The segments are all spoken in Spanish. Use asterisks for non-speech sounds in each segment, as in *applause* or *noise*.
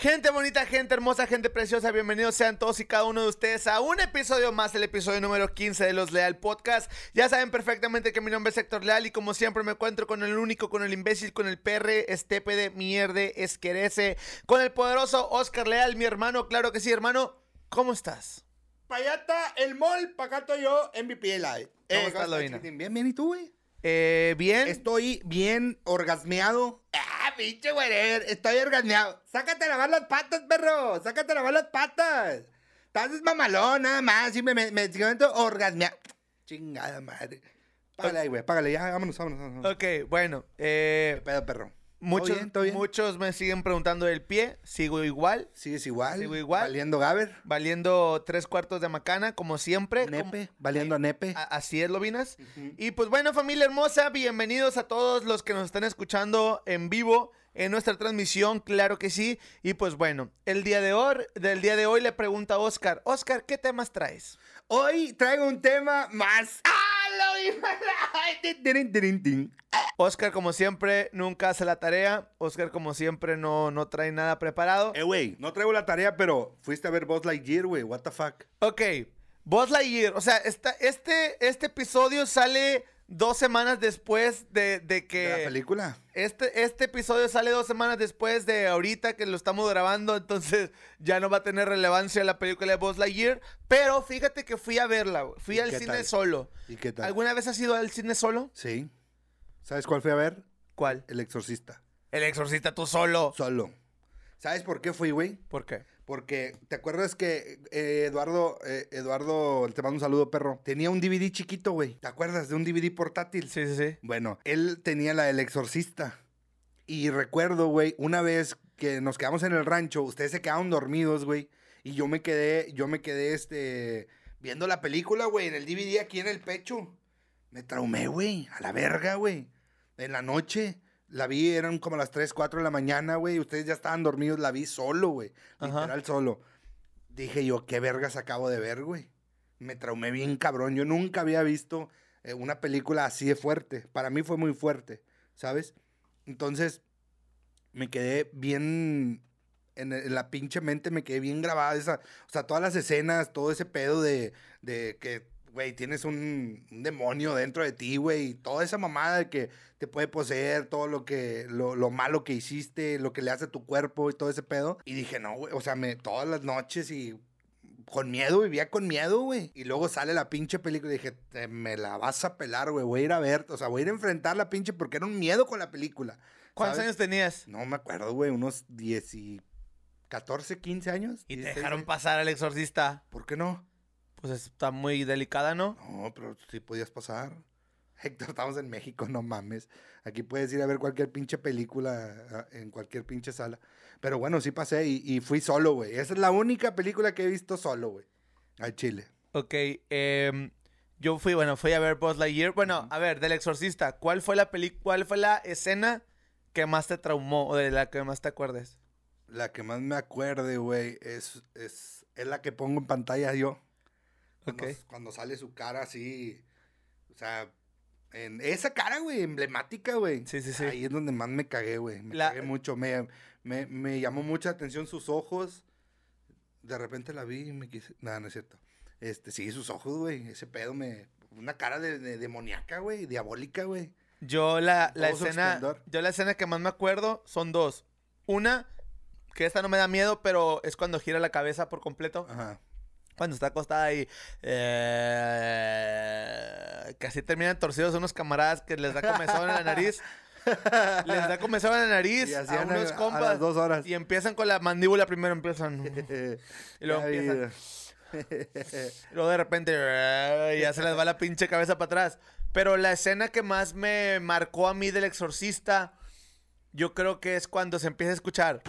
Gente bonita, gente hermosa, gente preciosa, bienvenidos sean todos y cada uno de ustedes a un episodio más, el episodio número 15 de Los Leal Podcast. Ya saben perfectamente que mi nombre es Héctor Leal y como siempre me encuentro con el único, con el imbécil, con el perre, estepe de mierde, esquerece, con el poderoso Oscar Leal, mi hermano, claro que sí, hermano. ¿Cómo estás? Pa' allá está el mall, pa' acá estoy yo, MVP Live. ¿Cómo estás, Lovina? Bien, bien, ¿y tú, güey? Eh, bien. Estoy bien orgasmeado. Ah, pinche güey, estoy orgasmeado. Sácate a lavar las patas, perro. Sácate a lavar las patas. Estás mamalón, nada más. Me, me, me siento orgasmeado. Chingada madre. Págale ahí, güey, págale. Ya, vámonos, vámonos. vámonos. Ok, bueno. eh, ¿Qué pedo, perro? Muchos, bien? ¿Todo bien? muchos me siguen preguntando del pie. Sigo igual. ¿Sigues igual? Sigo igual. ¿Valiendo Gaber? Valiendo tres cuartos de macana, como siempre. ¿Nepe? Como- ¿Valiendo a Nepe? A- Así es, Lobinas. Y pues bueno, familia hermosa, bienvenidos a todos los que nos están escuchando en vivo en nuestra transmisión, claro que sí. Y pues bueno, el día de hoy, del día de hoy le pregunta a Oscar, Oscar, ¿qué temas traes? Hoy traigo un tema más. ¡Ah! Oscar, como siempre, nunca hace la tarea. Oscar, como siempre, no, no trae nada preparado. Eh, güey, no traigo la tarea, pero fuiste a ver Buzz Lightyear, güey. What the fuck? Ok, Buzz Lightyear, o sea, esta, este, este episodio sale dos semanas después de, de que... ¿De la película? Este, este episodio sale dos semanas después de ahorita que lo estamos grabando, entonces ya no va a tener relevancia la película de Buzz Lightyear. Pero fíjate que fui a verla, fui ¿Y al cine tal? solo. ¿Y qué tal? ¿Alguna vez has ido al cine solo? Sí. ¿Sabes cuál fui a ver? ¿Cuál? El Exorcista. El exorcista tú solo. Solo. ¿Sabes por qué fui, güey? ¿Por qué? Porque, ¿te acuerdas que eh, Eduardo, eh, Eduardo, te mando un saludo, perro, tenía un DVD chiquito, güey? ¿Te acuerdas de un DVD portátil? Sí, sí, sí. Bueno, él tenía la del exorcista. Y recuerdo, güey, una vez que nos quedamos en el rancho, ustedes se quedaron dormidos, güey. Y yo me quedé, yo me quedé, este, viendo la película, güey, en el DVD aquí en el pecho. Me traumé, güey, a la verga, güey. En la noche. La vi, eran como las 3, 4 de la mañana, güey. Ustedes ya estaban dormidos, la vi solo, güey. Literal solo. Dije yo, qué vergas acabo de ver, güey. Me traumé bien cabrón. Yo nunca había visto eh, una película así de fuerte. Para mí fue muy fuerte, ¿sabes? Entonces, me quedé bien. En, en la pinche mente me quedé bien grabada esa. O sea, todas las escenas, todo ese pedo de, de que, güey, tienes un, un demonio dentro de ti, güey. y Toda esa mamada de que te puede poseer, todo lo que, lo, lo malo que hiciste, lo que le hace a tu cuerpo y todo ese pedo. Y dije, no, güey, o sea, me, todas las noches y con miedo, vivía con miedo, güey. Y luego sale la pinche película y dije, "Te- me la vas a pelar, güey. Voy a ir a ver, o sea, voy a ir a enfrentar la pinche porque era un miedo con la película. ¿Cuántos ¿sabes? años tenías? No me acuerdo, güey, unos 10 y 14, 15 años. Y te 16, dejaron pasar al exorcista. ¿Por qué no? Pues está muy delicada, ¿no? No, pero sí podías pasar. *laughs* Héctor, estamos en México, no mames. Aquí puedes ir a ver cualquier pinche película en cualquier pinche sala. Pero bueno, sí pasé y, y fui solo, güey. Esa es la única película que he visto solo, güey. Al Chile. Ok, em, yo fui, bueno, fui a ver Buzz Lightyear. Bueno, a ver, del exorcista, ¿cuál fue la peli cuál fue la escena que más te traumó o de la que más te acuerdes? La que más me acuerde, güey, es, es, es la que pongo en pantalla yo. Cuando, cuando sale su cara así. O sea, en esa cara, güey, emblemática, güey. Sí, sí, sí. Ahí es donde más me cagué, güey. Me La- cagué mucho. Me, me, me llamó mucha atención sus ojos. De repente la vi y me quise. Nada, no es cierto. Este, sí, sus ojos, güey. Ese pedo me. Una cara de, de demoníaca, güey. Diabólica, güey. Yo la, la escena, esplendor. yo la escena que más me acuerdo son dos. Una, que esta no me da miedo, pero es cuando gira la cabeza por completo. Ajá. Cuando está acostada y eh, casi terminan torcidos unos camaradas que les da comezón en la nariz. *laughs* Les da comezón en la nariz Y a unos a- a compas. las dos horas. Y empiezan con la mandíbula primero, empiezan. *laughs* Y luego empiezan. Y *laughs* luego de repente eh, ya se les va la pinche cabeza para atrás. Pero la escena que más me marcó a mí del exorcista, yo creo que es cuando se empieza a escuchar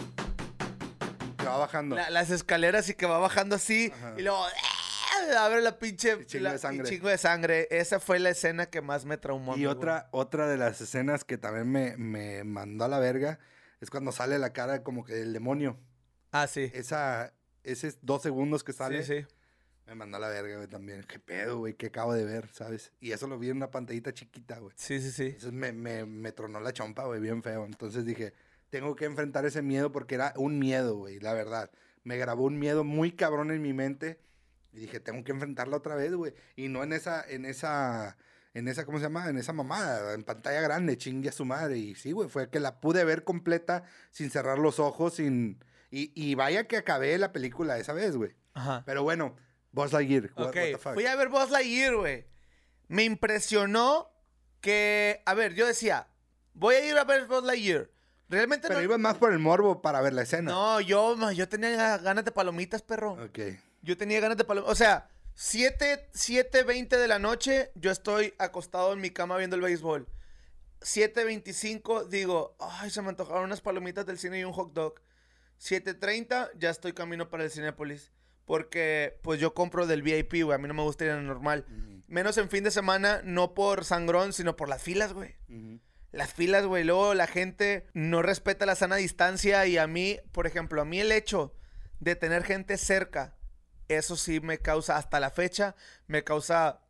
Que va bajando. la- las escaleras y que va bajando así. Ajá. Y luego ¡eh! abre la pinche. Y chingo la- de sangre. y chingo de sangre. Esa fue la escena que más me traumó. Y güey. otra, otra de las escenas que también me, me mandó a la verga es cuando sale la cara como que del demonio. Ah, sí. Esa, esos dos segundos que sale, Sí, sí. me mandó a la verga, güey, también. Qué pedo, güey, que acabo de ver, ¿sabes? Y eso lo vi en una pantallita chiquita, güey. Sí, sí, sí. Entonces me, me, me tronó la chompa, güey, bien feo. Entonces dije, tengo que enfrentar ese miedo porque era un miedo, güey, la verdad. Me grabó un miedo muy cabrón en mi mente y dije, tengo que enfrentarla otra vez, güey. Y no en esa, en esa, en esa, ¿cómo se llama? En esa mamada, en pantalla grande, chingue a su madre. Y sí, güey, fue que la pude ver completa sin cerrar los ojos, sin... Y, y vaya que acabé la película esa vez, güey. Ajá. Pero bueno, Buzz Lightyear. what- Ok, what the fuck. fui a ver Buzz Lightyear, güey. Me impresionó que, a ver, yo decía, voy a ir a ver Buzz Lightyear. Realmente Pero no... ibas más por el morbo para ver la escena. No, yo, yo tenía ganas de palomitas, perro. Ok. Yo tenía ganas de palomitas. O sea, 7, 7, 20 de la noche, yo estoy acostado en mi cama viendo el béisbol. 7.25, digo, ay, se me antojaron unas palomitas del cine y un hot dog. 7.30, ya estoy camino para el Cinépolis. Porque, pues yo compro del VIP, güey. A mí no me gusta ir en el normal. Menos en fin de semana, no por sangrón, sino por las filas, güey. ujú. Las filas, güey. Luego la gente no respeta la sana distancia. Y a mí, por ejemplo, a mí el hecho de tener gente cerca, eso sí me causa, hasta la fecha, me causa.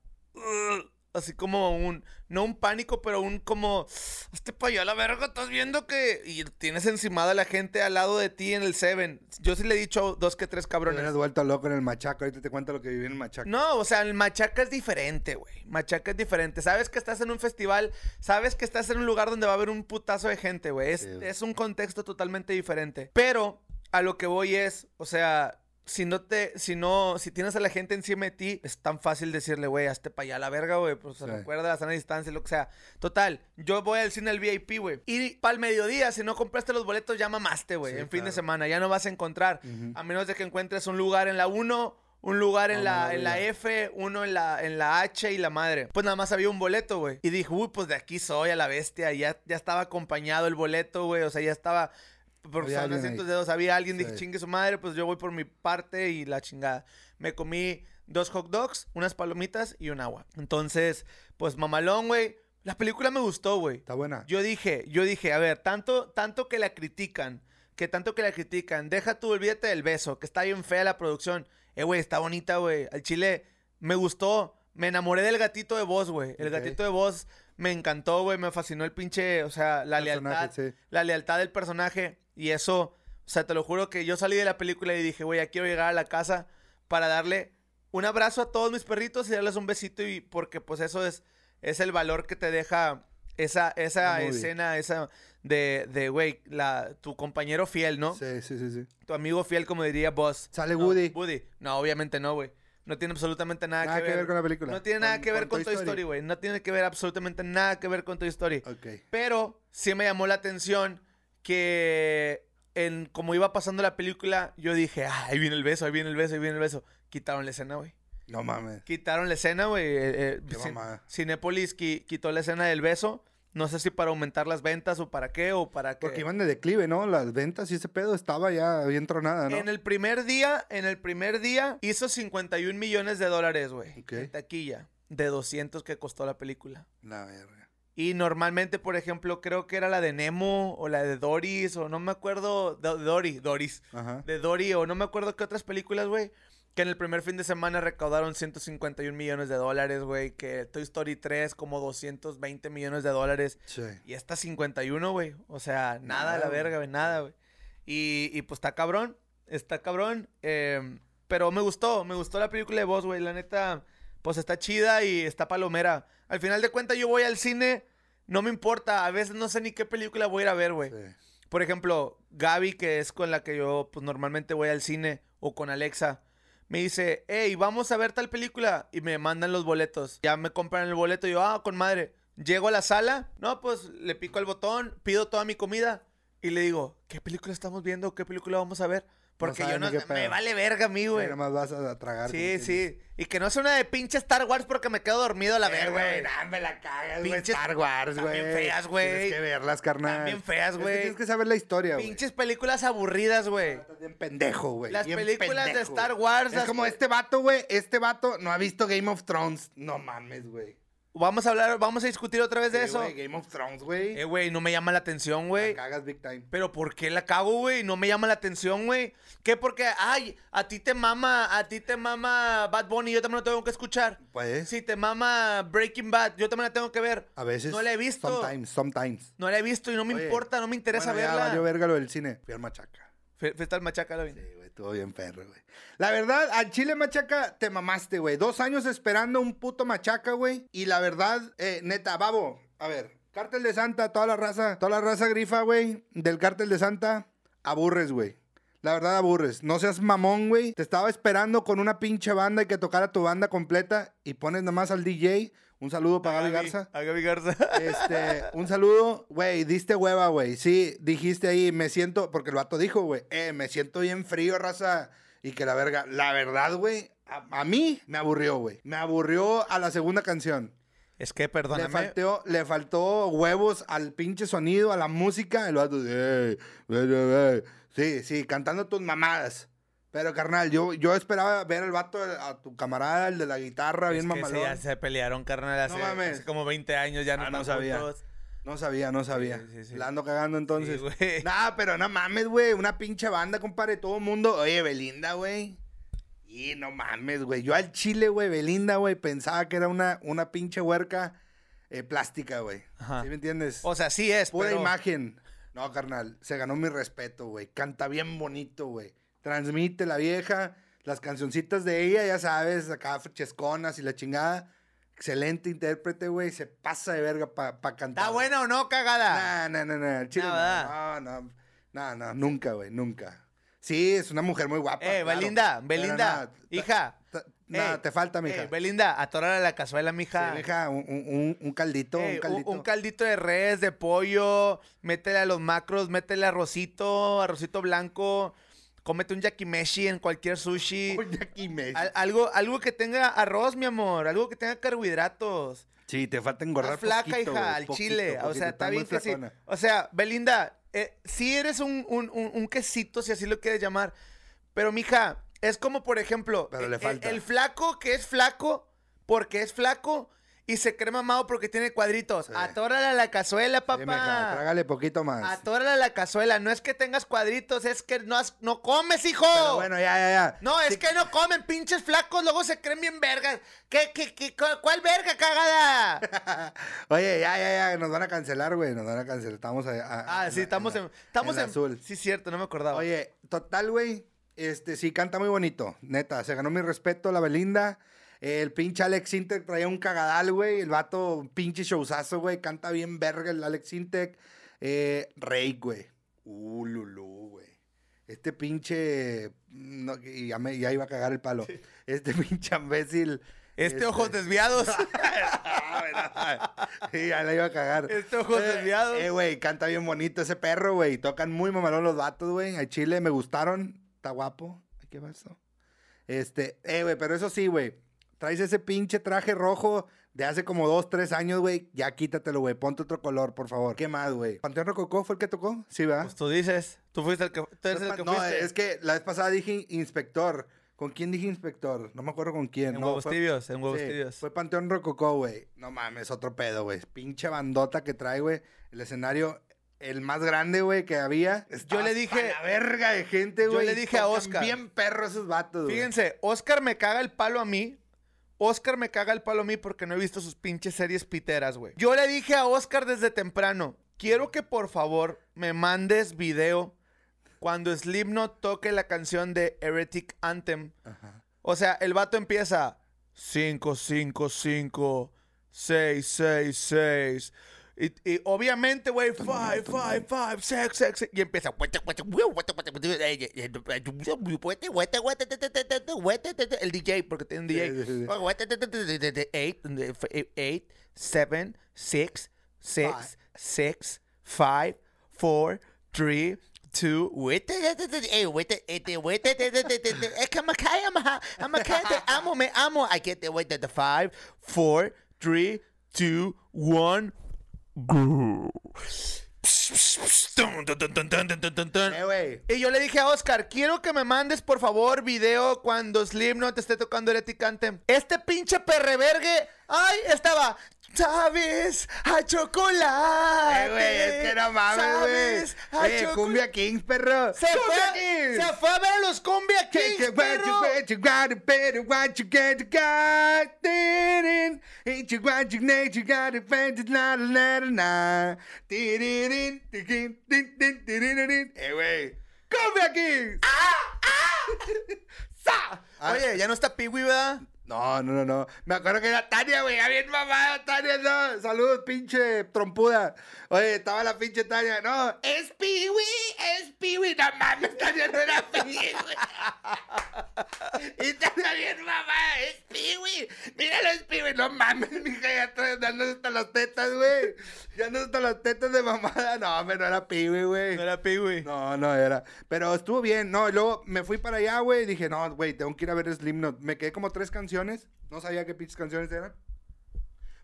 Así como un. No un pánico, pero un como. Este pa' allá la verga, estás viendo que. Y tienes encimada a la gente al lado de ti en el Seven. Yo sí le he dicho dos que tres Te cabrones. hubieras vuelto loco en el machaco. Ahorita te cuento lo que viví en el machaco. No, o sea, el machaca es diferente, güey. Machaca es diferente. Sabes que estás en un festival, sabes que estás en un lugar donde va a haber un putazo de gente, güey. Es, Sí, es un contexto totalmente diferente. Pero a lo que voy es, o sea, si no te, si no, si tienes a la gente encima de ti, es tan fácil decirle, güey, hazte para allá la verga, güey. Pues Sí. recuerda la sana distancia, lo que sea. Total, yo voy al cine al VIP, güey. Y para el mediodía, si no compraste los boletos, ya mamaste, güey. Sí, en fin de semana, ya no vas a encontrar. A menos de que encuentres un lugar en la 1, un lugar en, No, la, en la. F, uno en la, en la H y la madre. Pues nada más había un boleto, güey. Y dije, uy, pues de aquí soy a la bestia. Y ya, ya estaba acompañado el boleto, güey. O sea, ya estaba por ahí. de dos. Había alguien, dije, Sí. chingue su madre, pues yo voy por mi parte y la chingada. Me comí dos hot dogs, unas palomitas y un agua. Entonces, pues mamalón, güey. La película me gustó, güey. Está buena. Yo dije, yo dije, a ver, tanto, tanto que la critican, que tanto que la critican, deja tú, olvídate del beso, que está bien fea la producción. Eh, güey, está bonita, güey. Al chile me gustó, me enamoré del gatito de voz, güey. El gatito de voz me encantó, güey, me fascinó el pinche, o sea, la Personaje, lealtad, sí. la lealtad del personaje y eso, o sea, te lo juro que yo salí de la película y dije, güey, ya quiero llegar a la casa para darle un abrazo a todos mis perritos y darles un besito y porque pues eso es es el valor que te deja esa esa escena esa de de güey, la tu compañero fiel, ¿no? Sí, sí, sí, sí. Tu amigo fiel como diría Boss. Sale No, Woody. Woody. No, obviamente no, güey. No tiene absolutamente nada, Nada que ver con la película. No tiene nada que ver con Toy. Story, güey. No tiene que ver absolutamente nada que ver con Toy Story. Ok. Pero sí me llamó la atención que en como iba pasando la película, yo dije, ah, ahí viene el beso, ahí viene el beso, ahí viene el beso. Quitaron la escena, güey. No mames. Quitaron la escena, güey. eh, eh, Qué Cin- mamada. Cinépolis qui- quitó la escena del beso. No sé si para aumentar las ventas o para qué o para qué. Porque iban de declive, ¿no? Las ventas y ese pedo estaba ya bien tronada, ¿no? En el primer día, en el primer día hizo 51 millones de dólares, güey. Ok. En taquilla. De 200 que costó la película. La verga. Y normalmente, por ejemplo, creo que era la de Nemo o la de Doris o no me acuerdo. de- Dory, Doris. Ajá. De Dory o no me acuerdo qué otras películas, güey. Que en el primer fin de semana recaudaron 151 millones de dólares, güey. Que Toy Story 3 como 220 millones de dólares. Sí. Y esta 51, güey. O sea, nada, Nada, la verga, güey, nada, güey. Y, y pues está cabrón, está cabrón. eh, pero me gustó, me gustó la película de Boss, güey. La neta, pues está chida y está palomera. Al final de cuentas, yo voy al cine, no me importa. A veces no sé ni qué película voy a ir a ver, güey. Sí. Por ejemplo, Gaby, que es con la que yo pues normalmente voy al cine, o con Alexa, me dice, hey, vamos a ver tal película. Y me mandan los boletos. Ya me compran el boleto y yo, ah, con madre. Llego a la sala, no, pues le pico el botón, pido toda mi comida y le digo, ¿qué película estamos viendo? ¿Qué película vamos a ver? Porque sabe yo no, me vale verga a mí, güey. Nada más vas a tragar. Sí, sí. Y que no sea una de pinche Star Wars porque me quedo dormido a la verga, güey. nah, me la cagas, güey. Star Wars, güey. bien feas, güey. Tienes que verlas, carnal. Bien feas, güey. Tienes que saber la historia, güey. Pinches películas aburridas, güey. Estás bien pendejo, güey. Las bien películas de Star. Wars, Es como este vato, güey. Este vato no ha visto Game of Thrones. No mames, güey. Vamos a hablar, vamos a discutir otra vez de Sí, eso. Game of Thrones, güey. Eh, güey, no me llama la atención, güey. Cagas big time. Pero ¿por qué la cago, güey? No me llama la atención, güey. ¿Qué? Porque, ay, a ti te mama, a ti te mama Bad Bunny, yo también lo tengo que escuchar. Pues, Si te mama Breaking Bad, yo también la tengo que ver. a veces. No la he visto. Sometimes, sometimes. No la he visto y no me Oye, importa, no me interesa bueno, ya verla. valió verga lo del cine. Fui al Machaca. Fue tal machaca, lo vi. Sí, güey, estuvo bien perro, güey. La verdad, al Chile Machaca te mamaste, güey. Dos años esperando un puto Machaca, güey. Y la verdad, eh, neta, babo, a ver, Cártel de Santa, toda la raza, toda la raza grifa, güey, del Cártel de Santa, aburres, güey. La verdad, aburres. No seas mamón, güey. Te estaba esperando con una pinche banda y que tocara tu banda completa y pones nomás al DJ. Un saludo para Gaby Garza. A Gaby Garza. Este, *laughs* un saludo, güey, diste hueva, güey. Sí, dijiste ahí, me siento, porque el vato dijo, güey, eh, me siento bien frío, raza. Y que la verga, la verdad, güey, a, a mí me aburrió, güey. Me aburrió a la segunda canción. Es que, Le perdóname. faltó, le faltó huevos al pinche sonido, a la música. El vato, "Ey, ey, ey, ey". sí, sí, cantando tus mamadas. Pero, carnal, yo, yo esperaba ver al vato, a tu camarada, el de la guitarra, Es bien que sí, ya se pelearon, carnal, hace, No mames. hace como 20 años, ya no, Ah, no sabía. juntos. No sabía, no sabía. Sí, sí, sí. La ando cagando entonces. *laughs* Nah, pero no mames, güey. Una pinche banda, compadre. Todo el mundo. Oye, Belinda, güey. Y no mames, güey. Yo al chile, güey, Belinda, güey, pensaba que era una, una pinche huerca eh, plástica, güey. ¿Sí me entiendes? O sea, sí es, Pura pero... imagen. No, carnal. Se ganó mi respeto, güey. Canta bien bonito, güey. Transmite la vieja. Las cancioncitas de ella, ya sabes, acá chesconas y la chingada. Excelente intérprete, güey. Se pasa de verga para cantar. ¿Está buena o no, cagada? No, no, no, no. Chile No, no, no, no, nunca, güey, nunca. Sí, es una mujer muy guapa. eh, claro, Belinda, Belinda, hija. nada, Ey, te falta, mija. eh, Belinda, atórale la cazuela, mija. Sí, mija, un, un- un- caldito, Ey, un caldito. un caldito de res, de pollo, métele a los macros, métele arrocito, arrocito blanco, cómete un yakimeshi en cualquier sushi. *laughs* Un yakimeshi. Al- algo, algo que tenga arroz, mi amor, algo que tenga carbohidratos. Sí, te falta engordar Estás flaca, poquito, hija, al poquito, chile. o sea, está bien que sí. O sea, Belinda, eh, sí eres un, un, un- un quesito, si así lo quieres llamar. Pero, mija, es como, por ejemplo, Pero le el- falta. El, flaco que es flaco porque es flaco y se cree mamado porque tiene cuadritos. Sí. Atórale a la cazuela, Sí, papá. mija, trágale poquito más. Atórale a la cazuela. No es que tengas cuadritos, es que no, has- no comes, hijo. Pero bueno, ya, ya, ya. No, es que no comen, pinches flacos, luego se creen bien vergas. ¿Qué, qué, qué, cu- cuál verga, cagada? *laughs* Oye, ya, ya, ya, nos van a cancelar, güey, nos van a cancelar. Estamos a- a- Ah, en sí, la- estamos la- en, estamos la en, azul. Sí, cierto, no me acordaba. Oye, total, güey. Este, sí, canta muy bonito. Neta, se ganó mi respeto la Belinda. El pinche Alex Intec traía un cagadal, güey. El vato, un pinche showzazo, güey. Canta bien verga el Alex Intec. Eh, Rey, güey. Uh, lulú, güey. Este pinche... no, y ya, me- ya iba a cagar el palo. Este *laughs* pinche imbécil. este ojos desviados. *laughs* sí, ya la iba a cagar. Este ojos Eh, desviados. Eh, güey, canta bien bonito ese perro, güey. Tocan muy mamalón los vatos, güey. A Chile me gustaron. Está guapo. Ay, ¿Qué pasó? Este, eh, güey, pero eso sí, güey. Traes ese pinche traje rojo de hace como dos, tres años, güey. Ya quítatelo, güey. Ponte otro color, por favor. ¿Qué más, güey? ¿Panteón Rococó fue el que tocó? Sí, ¿verdad? Pues tú dices, tú fuiste el que, tú eres el que no, fuiste. es que la vez pasada dije inspector. ¿Con quién dije inspector? No me acuerdo con quién. en no, huevos fue- tibios, en huevos Sí, tibios. Fue Panteón Rococó, güey. No mames, otro pedo, güey. Pinche bandota que trae, güey. El escenario, el más grande, güey, que había. Estaba le dije- la verga de gente, yo güey. le y dije a Oscar. Bien perro esos vatos, güey. Fíjense, Oscar me caga el palo a mí. Oscar me caga el palo a mí porque no he visto sus pinches series piteras, güey. Yo le dije a Oscar desde temprano, quiero que por favor me mandes video cuando Slipknot toque la canción de Heretic Anthem. Ajá. O sea, el vato empieza 5, 5, 5, 6, 6, 6. Y, y, obviamente, güey, five, five, five, sex, sex, y empieza. El DJ, porque tiene un DJ. 8, 7, 6, 6, 6, 5, 4, 3, 2, wait, es que me cae, me cae, te amo, me amo. I get the wait, the 5, 4, 3, 2, 1. Eh. Y yo le dije a Oscar, quiero que me mandes por favor video cuando Slipknot te esté tocando Heretic Anthem. Este pinche perrevergue, ay, estaba. Sabes a chocolate. Eh, güey, es que no mames, Sabes a güey. Oye, chocolate. Cumbia Kings, perro. Se ¡Cumbia fue, Kings! se fue a ver a los Cumbia Kings, perro. a. Eh güey Cumbia Kings *laughs* ¡Sa! Ah, Oye, ya no está Piwi, ¿verdad? No, no, no, no. Me acuerdo que era Tania, güey. Bien mamada, Tania, no. Saludos, pinche trompuda. Oye, estaba la pinche Tania. No, es Piwi, es Piwi. No mames, Tania no era Piwi, güey. Y Tania bien mamada, es Piwi. Míralo, es Piwi. No mames, mija, ya estoy dando hasta las tetas, güey. Ya ando hasta las tetas de mamada. No, hombre, no era Piwi, güey. No era Piwi. No, no era. Pero estuvo bien. No, y luego me fui para allá, güey. y Dije, no, güey, tengo que ir a ver Slipknot. Me quedé como tres canciones. No sabía qué pinches canciones eran.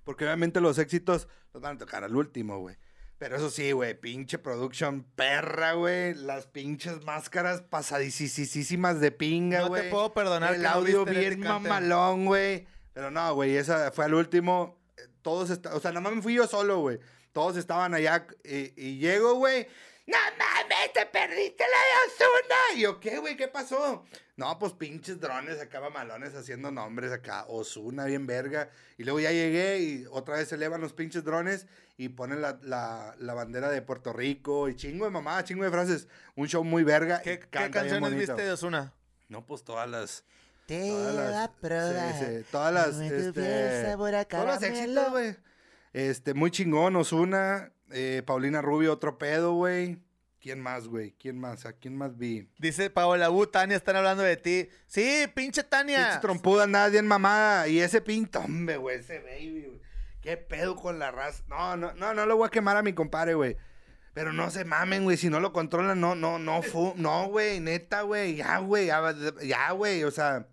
Porque obviamente los éxitos los van a tocar al último, güey. Pero eso sí, güey, pinche production perra, güey. Las pinches máscaras pasadísimas de pinga, No te güey. puedo perdonar El que no audio viste bien Cante. mamalón, güey. Pero no, güey, esa fue al último. Eh, Todos estaban, o sea, nada más me fui yo solo, güey. Todos estaban allá y, y llego, güey. No mames, te perdiste la de Osuna. Y yo, ¿qué, güey? ¿Qué pasó? No, pues pinches drones acá, malones haciendo nombres acá. Osuna, bien verga. Y luego ya llegué y otra vez se elevan los pinches drones y ponen la, la, la bandera de Puerto Rico y chingo de mamá, chingo de frases. Un show muy verga. ¿Qué, qué canciones viste de Osuna? No, pues todas las. Te Todas las, probar. sí, sí, todas las, este, sabor a todos los caramelo. éxitos, güey. Este, muy chingón, Osuna, eh, Paulina Rubio, otro pedo, güey. ¿Quién más, güey? ¿Quién más? ¿A quién más vi? Dice Paola U, Tania, están hablando de ti. Sí, pinche Tania. Pinche trompuda, nadie en mamada. Y ese pinto, hombre, güey, ese baby, güey. ¿Qué pedo con la raza? No, no, no, no lo voy a quemar a mi compadre, güey. Pero no se mamen, güey. Si no lo controlan, no, no, no, fu no, güey, neta, güey. Ya, güey, ya, güey. O sea,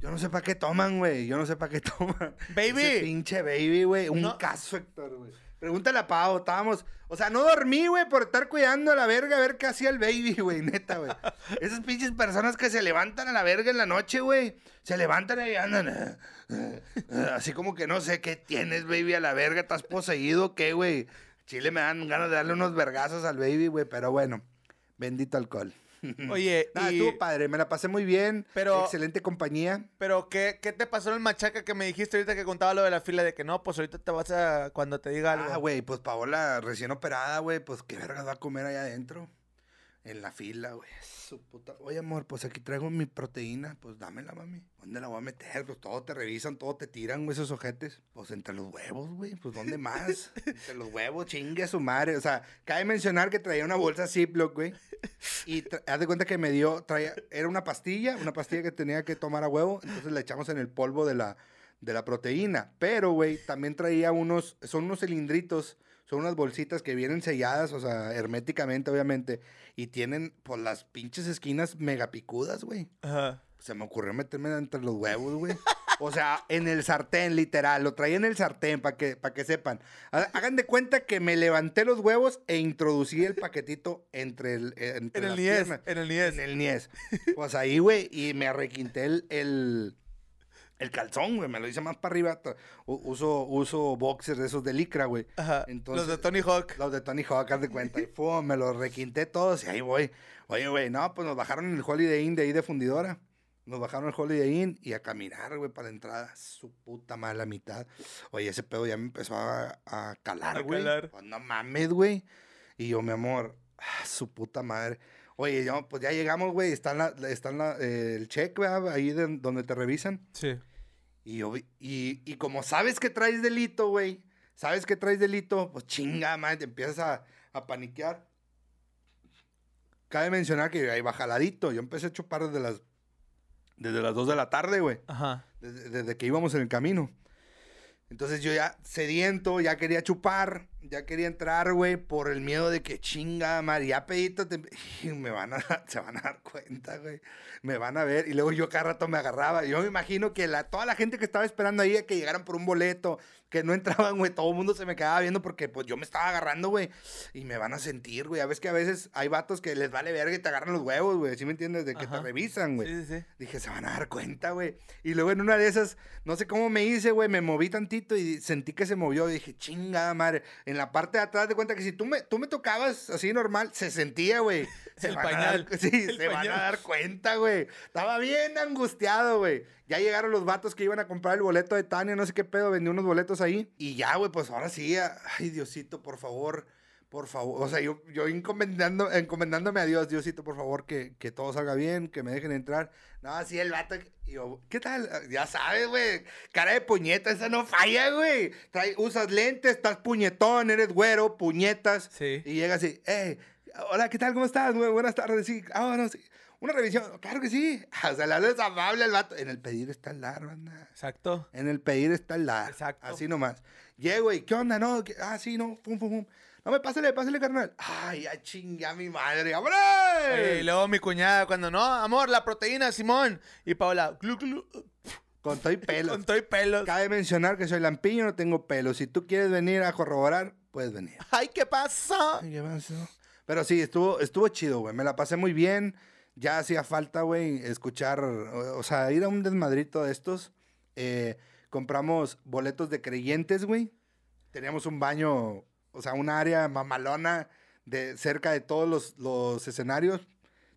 yo no sé para qué toman, güey. Yo no sé para qué *laughs* toman. Baby. Ese pinche baby, güey. Un No. caso, Héctor, güey. Pregúntale a Pau, estábamos. O sea, no dormí, güey, por estar cuidando a la verga a ver qué hacía el baby, *laughs* güey, neta, güey. Esas pinches personas que se levantan a la verga en la noche, güey. Se levantan y andan. *laughs* así como que no sé qué tienes, baby, a la verga. ¿Estás poseído qué, güey? Chile me dan ganas de darle unos vergazos al baby, güey, pero bueno. Bendito alcohol. *laughs* Oye, Nada, y- estuvo padre, me la pasé muy bien. Pero- Excelente compañía. Pero, ¿qué, ¿qué te pasó en el machaca que me dijiste ahorita que contaba lo de la fila? De que no, pues ahorita te vas a. Cuando te diga algo. Ah, güey, pues Paola recién operada, güey, pues qué verga va a comer allá adentro. En la fila, güey. Su puta. Oye, amor, pues aquí traigo mi proteína. Pues dámela, mami. ¿Dónde la voy a meter? Pues todo te revisan, todo te tiran, güey, esos ojetes. Pues entre los huevos, güey. Pues ¿dónde más? *laughs* entre los huevos, chingue a su madre. O sea, cabe mencionar que traía una bolsa Ziploc, güey. Y haz de cuenta que me dio, traía, era una pastilla, una pastilla que tenía que tomar a huevo. Entonces le echamos en el polvo de la, de la proteína. Pero, güey, también traía unos, son unos cilindritos, son unas bolsitas que vienen selladas, o sea, herméticamente, obviamente. Y tienen, pues, las pinches esquinas mega picudas, güey. Ajá. Se me ocurrió meterme entre los huevos, güey. *laughs* O sea, en el sartén, literal. Lo traía en el sartén para que, pa' que sepan. Ha- Hagan de cuenta que me levanté los huevos e introducí el paquetito entre el. eh, entre En el niés, en el niés. En el niés. Pues ahí, güey, y me arrequinté el, el, el calzón, güey. Me lo hice más para arriba. Uso, uso boxers de esos de licra, güey. Ajá. Entonces- Los de Tony Hawk. Los de Tony Hawk, haz de cuenta. Y fue, me los requinté todos y ahí voy. Oye, güey, no, pues nos bajaron el Holiday Inn de ahí de fundidora. Nos bajaron el Holiday Inn y a caminar, güey, para la entrada. Su puta madre, la mitad. Oye, ese pedo ya me empezó a, a calar, güey. calar. Pues, no mames, güey. Y yo, mi amor, ah, su puta madre. Oye, yo, pues ya llegamos, güey. Está, en la, está en la, eh, el check, ¿verdad? Ahí de- donde te revisan. Sí. Y, yo, y, y como sabes que traes delito, güey, sabes que traes delito, pues chinga, madre, te empiezas a, a paniquear. Cabe mencionar que ahí va jaladito. Yo empecé a chupar desde las, desde las 2 de la tarde, güey. Ajá. Desde, desde que íbamos en el camino. Entonces yo ya sediento, ya quería chupar. ya quería entrar, güey, por el miedo de que chinga, madre, ya pedito, me van a, *laughs* se van a dar cuenta, güey. Me van a ver. Y luego yo cada rato me agarraba. Yo me imagino que la, toda la gente que estaba esperando ahí a que llegaran por un boleto, que no entraban, güey, todo el mundo se me quedaba viendo porque pues yo me estaba agarrando, güey. Y me van a sentir, güey. A veces que a veces hay vatos que les vale verga y te agarran los huevos, güey. ¿Sí me entiendes? De que te revisan, güey. Sí, sí, sí. Dije, se van a dar cuenta, güey. Y luego en una de esas, no sé cómo me hice, güey, me moví tantito y sentí que se movió. Y dije, chingada madre. En la parte de atrás de cuenta que si tú me, tú me tocabas así normal, se sentía, güey. *laughs* Se El van a pañal, dar- *laughs* sí, el se van a dar cuenta, güey. Estaba bien angustiado, güey. Ya llegaron los vatos que iban a comprar el boleto de Tania, no sé qué pedo, vendí unos boletos ahí. Y ya, güey, pues ahora sí, ay, Diosito, por favor. Por favor, o sea, yo, yo encomendando, encomendándome a Dios, Diosito, por favor, que, que todo salga bien, que me dejen entrar. No, así el vato, y yo, ¿qué tal? Ya sabes, güey, cara de puñeta, esa no falla, güey. Usas lentes, estás puñetón, eres güero, puñetas. Sí. Y llega así, hey, hola, ¿qué tal? ¿Cómo estás? Muy buenas tardes, sí. Ah, bueno, sí. Una revisión, claro que sí. *laughs* O sea, le hablas amable al vato. En el pedir está el dar, banda. Exacto. En el pedir está el dar. Exacto. Así nomás. Llego y, ¿qué onda? No, ¿qué- ah, sí, no, pum, pum, pum. No me pásale, pásale, carnal. Ay, ya chinga mi madre, ¡vámonos! Y luego mi cuñada, cuando no, amor, la proteína, Simón. Y Paula, glu, glu, Con todo y *laughs* pelos. con todo y pelos. Cabe mencionar que soy lampiño, no tengo pelo. Si tú quieres venir a corroborar, puedes venir. Ay, ¿qué pasó? Ay, ¿qué pasó? Pero sí, estuvo, estuvo chido, güey. Me la pasé muy bien. Ya hacía falta, güey, escuchar, o, sea, ir a un desmadrito de estos. Eh, compramos boletos de creyentes, güey. Teníamos un baño, o sea, un área mamalona de cerca de todos los, los escenarios.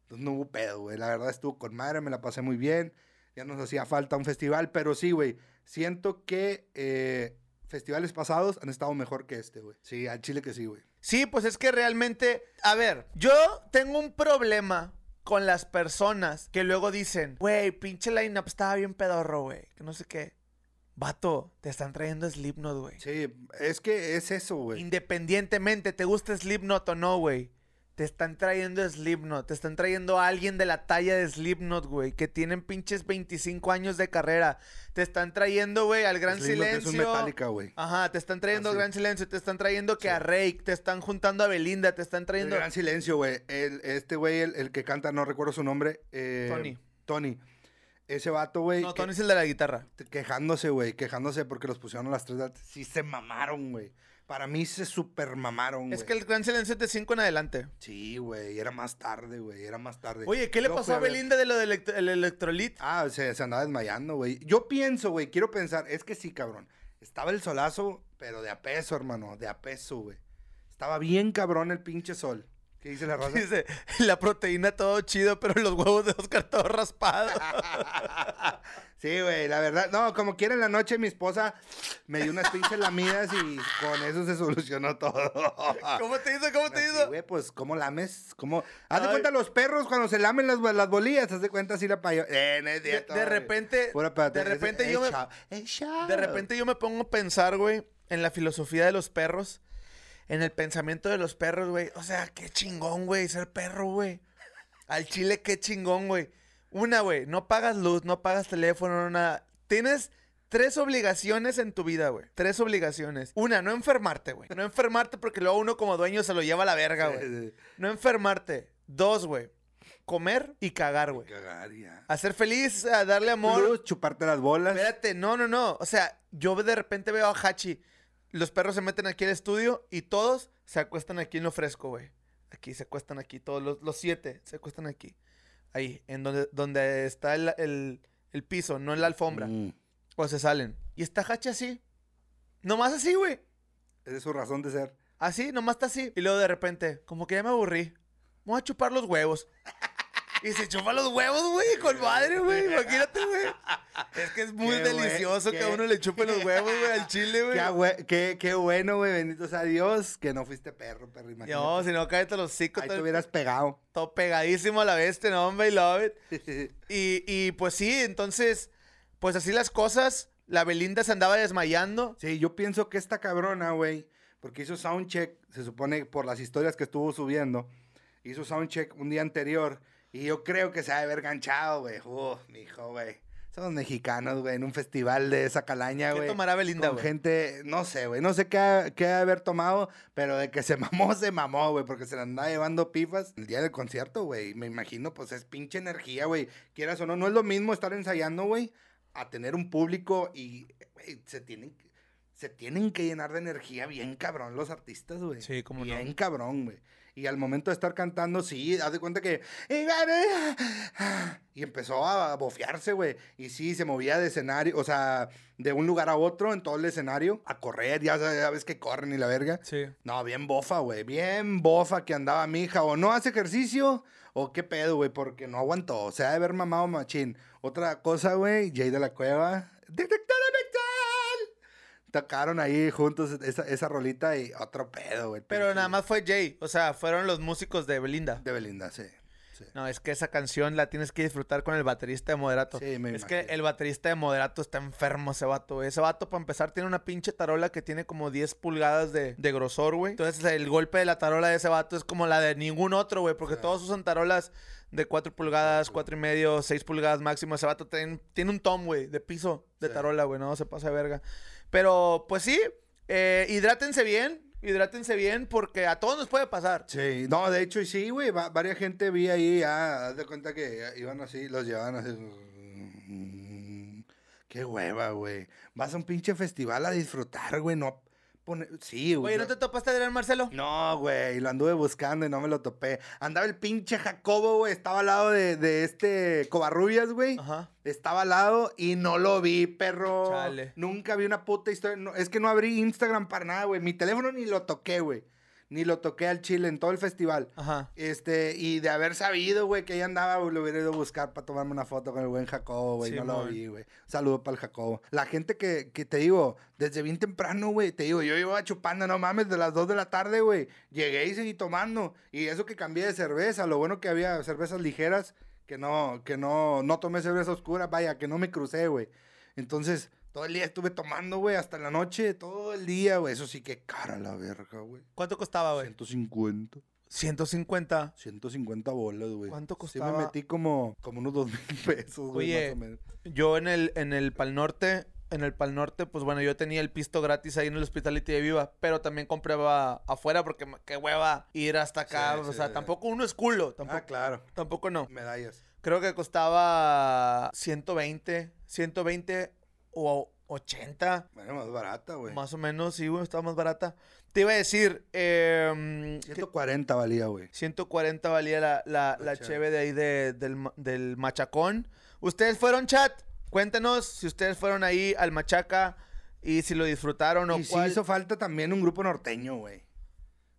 Entonces no hubo pedo, güey. La verdad estuvo con madre, me la pasé muy bien. Ya nos hacía falta un festival, pero sí, güey. Siento que eh, festivales pasados han estado mejor que este, güey. Sí, al chile que sí, güey. Sí, pues es que realmente, a ver, yo tengo un problema con las personas que luego dicen, güey, pinche line-up estaba bien pedorro, güey, que no sé qué. Vato, te están trayendo Slipknot, güey. Sí, es que es eso, güey. Independientemente, te gusta Slipknot o no, güey. Te están trayendo Slipknot, te están trayendo a alguien de la talla de Slipknot, güey, que tienen pinches 25 años de carrera. Te están trayendo, güey, al Gran Slipknot es un Silencio. Metallica, güey. Ajá, te están trayendo al Gran Silencio, te están trayendo que Sí. a Rake, te están juntando a Belinda, te están El trayendo... gran silencio, güey. El- Este güey, el, el que canta, no recuerdo su nombre. eh, Tony. Tony. Ese vato, güey. No, que- Tony es el de la guitarra. quejándose, güey. Quejándose porque los pusieron a las 3 de la. Sí se mamaron, güey. Para mí se super mamaron, Es que el Gran Silencio es de 5 en adelante. Sí, güey. Era más tarde, güey. Era más tarde. Oye, ¿qué le Yo pasó fui a ver- Belinda de lo del electro- el electrolit? Ah, se, se andaba desmayando, güey. Yo pienso, güey, quiero pensar, es que sí, cabrón. Estaba el solazo, pero de a peso, hermano, de a peso, güey. Estaba bien cabrón el pinche sol. ¿Qué dice la raza? Dice, la proteína todo chido, pero los huevos de Oscar todo raspado. *laughs* sí, güey, la verdad. No, como quiera en la noche mi esposa me dio unas pinches lamidas y con eso se solucionó todo. ¿Cómo te hizo? ¿Cómo te hizo? güey, pues, ¿cómo lames? ¿Cómo? Haz de cuenta los perros cuando se lamen las, las bolillas, haz de cuenta así la payo. Eh, no es De, cierto, de güey. repente, Pura de repente es yo me, chao. Es chao. de repente yo me pongo a pensar, güey, en la filosofía de los perros, en el pensamiento de los perros, güey. O sea, qué chingón, güey, ser perro, güey. Al chile, qué chingón, güey. Una, güey, no pagas luz, no pagas teléfono, no nada. Tienes tres obligaciones en tu vida, güey. Tres obligaciones. Una, no enfermarte, güey. No enfermarte porque luego uno como dueño se lo lleva a la verga, güey. No enfermarte. Dos, güey. Comer y cagar, güey. Cagar ya. Hacer feliz, a darle amor. Chuparte las bolas. Espérate, no, no, no. O sea, yo de repente veo a Hachi. Los perros se meten aquí al estudio y todos se acuestan aquí en lo fresco, güey. Aquí se acuestan aquí, todos los, los siete se acuestan aquí. Ahí, en donde, donde está el, el- el piso, no en la alfombra. Mm. O se salen. Y está Hachi así. Nomás así, güey. Esa es su razón de ser. Así, nomás está así. Y luego de repente, como que ya me aburrí. Voy a chupar los huevos. *laughs* Y se chupa los huevos, güey, con madre, güey. Imagínate, güey. Es que es muy Qué buen- delicioso que a uno le chupen los huevos, güey, al chile, güey. Qué, abue- qué, qué bueno, güey. Bendito sea Dios que no fuiste perro, perro. Imagínate. No, si no, cállate los hocico, Ahí te hubieras pegado. todo pegadísimo a la bestia, no, hombre, I love it. *laughs* Y, y pues sí, entonces, pues así las cosas. La Belinda se andaba desmayando. Sí, yo pienso que esta cabrona, güey, porque hizo soundcheck, se supone por las historias que estuvo subiendo, hizo soundcheck un día anterior y yo creo que se ha de haber ganchado, güey. Uh, mijo, güey. Somos mexicanos, güey, en un festival de esa calaña, ¿Qué güey. tomará Belinda, Con güey? gente, no sé, güey, no sé qué, ha- qué ha haber tomado, pero de que se *laughs* mamó, se mamó, güey, porque se le andaba llevando pifas el día del concierto, güey. Me imagino, pues es pinche energía, güey. Quieras o no, no es lo mismo estar ensayando, güey, a tener un público y, güey, se tienen, se tienen que llenar de energía bien cabrón los artistas, güey. Sí, cómo no. Bien cabrón, güey. Y al momento de estar cantando, sí, haz de cuenta que. Y empezó a bofearse, güey. Y sí, se movía de escenario, o sea, de un lugar a otro en todo el escenario, a correr, ya sabes, que corren y la verga. Sí. No, bien bofa, güey. Bien bofa que andaba mi hija. O no hace ejercicio, o qué pedo, güey, porque no aguantó. O sea, de haber mamado machín. Otra cosa, güey, Jay de la Cueva. ¡Detector mental! Tocaron ahí juntos esa, esa rolita y otro pedo, güey. Pero nada más fue Jay. O sea, fueron los músicos de Belinda. De Belinda, sí. sí. No, es que esa canción la tienes que disfrutar con el baterista de Moderato. Sí, me es que el baterista de Moderato está enfermo ese vato, güey. Ese vato, para empezar, tiene una pinche tarola que tiene como 10 pulgadas de, de grosor, güey. Entonces, el golpe de la tarola de ese vato es como la de ningún otro, güey. Porque Sí. todos usan tarolas de 4 pulgadas, 4 y medio, 6 pulgadas máximo. Ese vato tiene, tiene un tom, güey, de piso de Sí. tarola, güey. No se pasa de verga. Pero, pues sí, eh, hidrátense bien. Hidrátense bien porque a todos nos puede pasar. Sí, no, de hecho, y sí, güey, va- varias gente vi ahí, ya, haz de cuenta que iban así, los llevaban así. mm, Qué hueva, güey. Vas a un pinche festival a disfrutar, güey, no Sí, güey. Oye, ¿no te topaste a Adrián Marcelo? No, güey, lo anduve buscando y no me lo topé. Andaba el pinche Jacobo, güey, estaba al lado de, de este Covarrubias, güey. Ajá. Estaba al lado y no lo vi, perro. Chale. Nunca vi una puta historia. no, es que no abrí Instagram para nada, güey. Mi teléfono ni lo toqué, güey. Ni lo toqué al chile en todo el festival. Ajá. Este, y de haber sabido, güey, que ahí andaba, lo hubiera ido a buscar para tomarme una foto con el buen Jacobo, güey. no lo Simón. vi, güey. Saludo para el Jacobo. La gente que, que te digo, desde bien temprano, güey, te digo, yo iba chupando, no mames, de las 2 de la tarde, güey. Llegué y seguí tomando. Y eso que cambié de cerveza, lo bueno que había cervezas ligeras, que no, que no, no tomé cerveza oscura, vaya, que no me crucé, güey. Entonces, todo el día estuve tomando, güey, hasta la noche, todo el día, güey. Eso sí que cara la verga, güey. ¿Cuánto costaba, güey? 150. 150. 150 bolas, güey. ¿Cuánto Sí costaba? me metí como, como unos dos *laughs* mil pesos, güey, Oye, más o menos. Yo en el, en el Pal Norte, en el Pal Norte, pues bueno, yo tenía el pisto gratis ahí en el Hospitality de Viva, pero también compraba afuera porque qué hueva ir hasta acá. Sí, o sí, sea, sí. tampoco uno es culo. Tampoco, Ah, claro. tampoco no. Medallas. Creo que costaba 120, 120 o 80, Bueno, más barata, güey. más o menos, sí, güey, estaba más barata. Te iba a decir, eh, que 140 valía, güey. 140 valía la, la, La la cheve. de ahí de- del, del Machacón. ¿Ustedes fueron, chat? Cuéntenos si ustedes fueron ahí al Machaca y si lo disfrutaron o Y sí cuál. hizo falta también un grupo norteño, güey.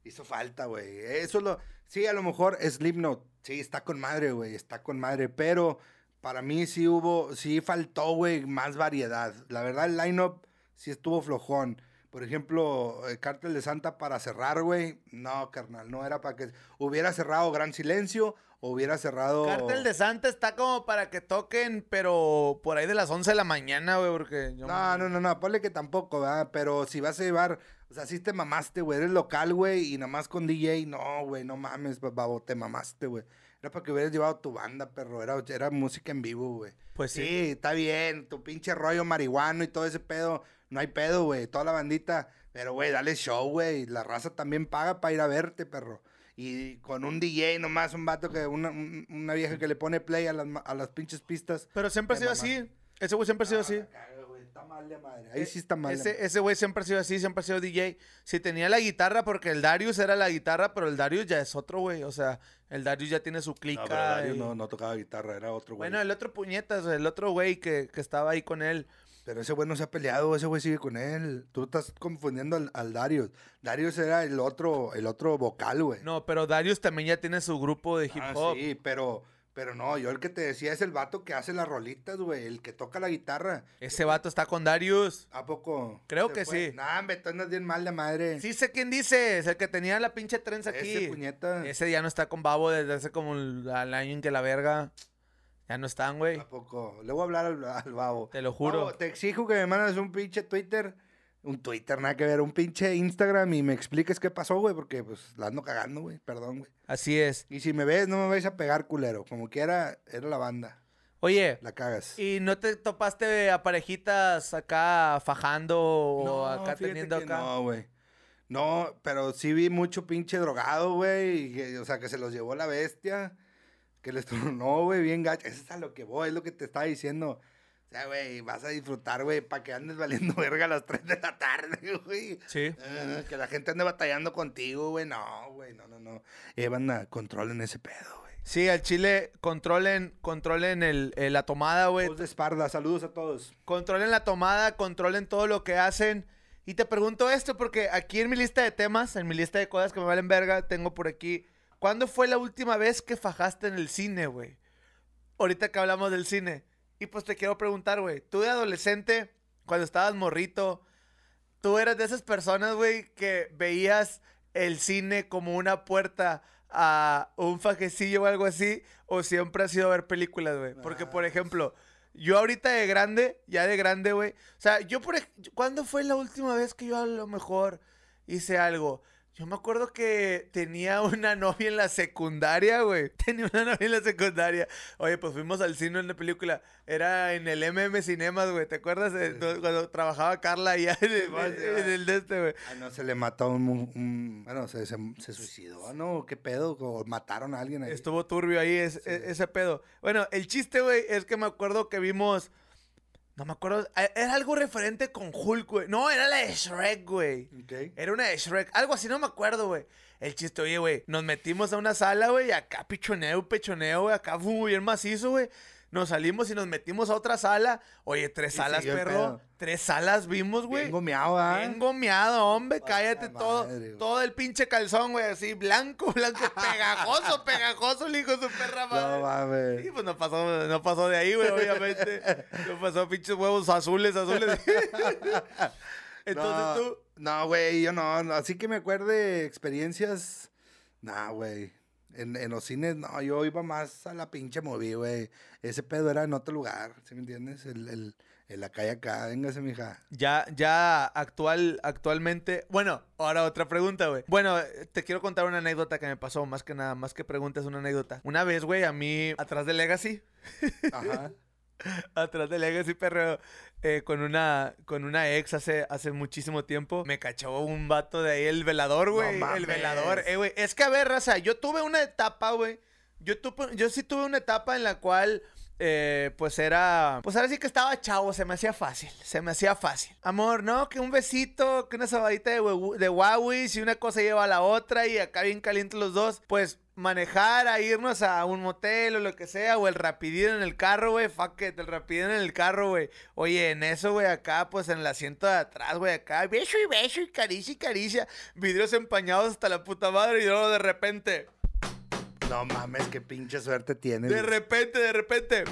Hizo falta, güey. Eso es lo... Sí, a lo mejor Slipknot, sí, está con madre, güey. Está con madre, pero para mí sí hubo... Sí faltó, güey, más variedad. La verdad, el line-up sí estuvo flojón. Por ejemplo, el Cártel de Santa para cerrar, güey. No, carnal, no era para que... Hubiera cerrado Gran Silencio hubiera cerrado... Cártel de Santa está como para que toquen, pero por ahí de las 11 de la mañana, güey, porque... yo- No, no, no, no, ponle que tampoco, ¿verdad? Pero si vas a llevar, o sea, sí te mamaste, güey, eres local, güey, y nada más con DJ, no, güey, no mames, babo, te mamaste, güey. Era para que hubieras llevado tu banda, perro, era, era música en vivo, güey. Pues Sí, sí. está bien, tu pinche rollo marihuano y todo ese pedo, no hay pedo, güey, toda la bandita, pero, güey, dale show, güey, la raza también paga para ir a verte, perro. Y con un DJ nomás, un vato que, una, un- una vieja que le pone play a las, a las pinches pistas. Pero siempre ha sido así. Ese güey siempre ha sido Ah, así. Está mal de madre, ahí sí está mal. Ese, ese güey siempre ha sido así, siempre ha sido DJ. Si tenía la guitarra, porque el Darius era la guitarra, pero el Darius ya es otro güey. O sea, el Darius ya tiene su clica. No, pero y- no, no tocaba guitarra, era otro güey. Bueno, el otro puñetas, el otro güey que, que estaba ahí con él. Pero ese güey no se ha peleado, ese güey sigue con él. Tú estás confundiendo al, al Darius. Darius era el otro, el otro vocal, güey. No, pero Darius también ya tiene su grupo de hip Ah, hop. sí, pero, pero no, yo el que te decía es el vato que hace las rolitas, güey, el que toca la guitarra. Ese vato está con Darius. ¿A poco? Creo que fue? sí. Nah, hombre, tú andas bien mal de madre. Sí sé quién dice, es el que tenía la pinche trenza aquí. Ese puñeta. Ese ya no está con Babo desde hace como el, al año en que la verga. Ya no están, güey. ¿A poco? Le voy a hablar al, al babo. Te lo juro. Babo, te exijo que me mandes un pinche Twitter. Un Twitter, nada que ver. Un pinche Instagram y me expliques qué pasó, güey. Porque, pues, la ando cagando, güey. Perdón, güey. Así es. Y si me ves, no me vais a pegar, culero. Como quiera, era la banda. Oye, la cagas. ¿y no te topaste a parejitas acá fajando o acá teniendo acá? No, güey. No, pero sí vi mucho pinche drogado, güey. O sea, que se los llevó la bestia. Que les *laughs* tronó, güey, bien gacho. Eso es a lo que voy, es lo que te estaba diciendo. O sea, güey, vas a disfrutar, güey, para que andes valiendo *laughs* verga a las 3 de la tarde, *laughs* güey. Sí. Ah, que la gente ande batallando contigo, güey. No, güey, no, no, no. Eh, banda, controlen ese pedo, güey. Sí, al chile, controlen, controlen el, el- la tomada, güey. Voz de espalda, saludos a todos. Controlen la tomada, controlen todo lo que hacen. Y te pregunto esto porque aquí en mi lista de temas, en mi lista de cosas que me valen verga, tengo por aquí. ¿Cuándo fue la última vez que fajaste en el cine, güey? Ahorita que hablamos del cine. Y pues te quiero preguntar, güey. Tú de adolescente, cuando estabas morrito, tú eras de esas personas, güey, que veías el cine como una puerta a un fajecillo o algo así, o siempre has ido a ver películas, güey. Porque, por ejemplo, yo ahorita de grande, ya de grande, güey. O sea, yo por ¿Cuándo fue la última vez que yo a lo mejor hice algo? Yo me acuerdo que tenía una *laughs* novia en la secundaria, güey. Tenía una novia en la secundaria. Oye, pues fuimos al cine en la película. Era en el MM Cinemas, güey. ¿Te acuerdas de- cuando trabajaba Carla allá en el, Simón, en el de este, güey? Ay, no, se le mató un, un- bueno, se, se, se suicidó, ¿no? ¿Qué pedo? ¿O mataron a alguien ahí? Estuvo turbio ahí es- e- ese pedo. Bueno, el chiste, güey, es que me acuerdo que vimos. No me acuerdo. eh, Era algo referente con Hulk, güey. No, era la de Shrek, güey. Ok. Era una de Shrek. Algo así, no me acuerdo, güey. El chiste, oye, güey. Nos metimos a una sala, güey. y Acá pichoneo, pechoneo, güey. Acá fue muy bien macizo, güey. Nos salimos y nos metimos a otra sala. Oye, tres Y salas, perro. Tres salas vimos, güey. Bien gomeado, ¿ah? Bien gomeado, hombre. Cállate todo. güey. Todo el pinche calzón, güey. Así, blanco, *laughs* blanco, pegajoso, *laughs* pegajoso, el hijo de su perra madre. No mames. Sí, pues no pasó, no pasó de ahí, güey, obviamente. *laughs* No pasó pinches huevos azules, azules. Entonces no, tú. No, güey, yo no, no. Así que me acuerde experiencias. No, güey. En, en los cines, no, yo iba más a la pinche movie, güey. Ese pedo era en otro lugar, ¿sí me entiendes? El, el, el acá y acá. Véngase, mija. Ya, ya actual, actualmente. Bueno, ahora otra pregunta, güey. Bueno, te quiero contar una anécdota que me pasó, más que nada, más que preguntas, una anécdota. Una vez, güey, a mí, atrás de Legacy, Ajá. *laughs* atrás de Legacy, perro, eh, con una, con una ex hace, hace muchísimo tiempo, me cachó un vato de ahí, el velador, güey. el velador, eh, güey. Es que, a ver, raza, yo tuve una etapa, güey. Yo, tuve, yo sí tuve una etapa en la cual, eh, pues era, pues ahora sí que estaba chavo, se me hacía fácil, se me hacía fácil. Amor, no, que un besito, que una sabadita de, de Huawei, si una cosa lleva a la otra y acá bien calientes los dos, pues manejar a irnos a un motel o lo que sea, o el rapidín en el carro, güey, fuck it, el rapidín en el carro, güey. Oye, en eso, güey, acá, pues en el asiento de atrás, güey, acá, beso y beso y caricia y caricia, vidrios empañados hasta la puta madre y luego de repente... No mames, qué pinche suerte tienes. De repente, de repente.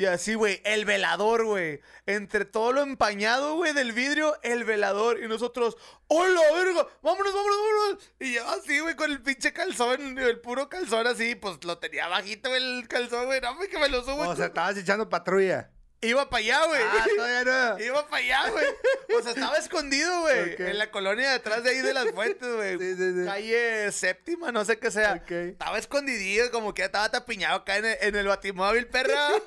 Y así, güey, el velador, güey. Entre todo lo empañado, güey, del vidrio, el velador. Y nosotros, ¡hola, verga! ¡Vámonos, vámonos, vámonos! Y yo así, güey, con el pinche calzón, el puro calzón así, pues lo tenía bajito el calzón, güey. No, que me lo subo. O sea, estabas echando patrulla. Iba para allá, güey. Ah, todavía no. *laughs* Iba para allá, güey. O sea, estaba escondido, güey. *laughs* En la colonia de atrás de ahí de las fuentes, güey. Sí, sí, sí. Calle séptima, no sé qué sea. Ok. Estaba escondidillo, como que estaba tapiñado acá en el, en el batimóvil, perra. *laughs*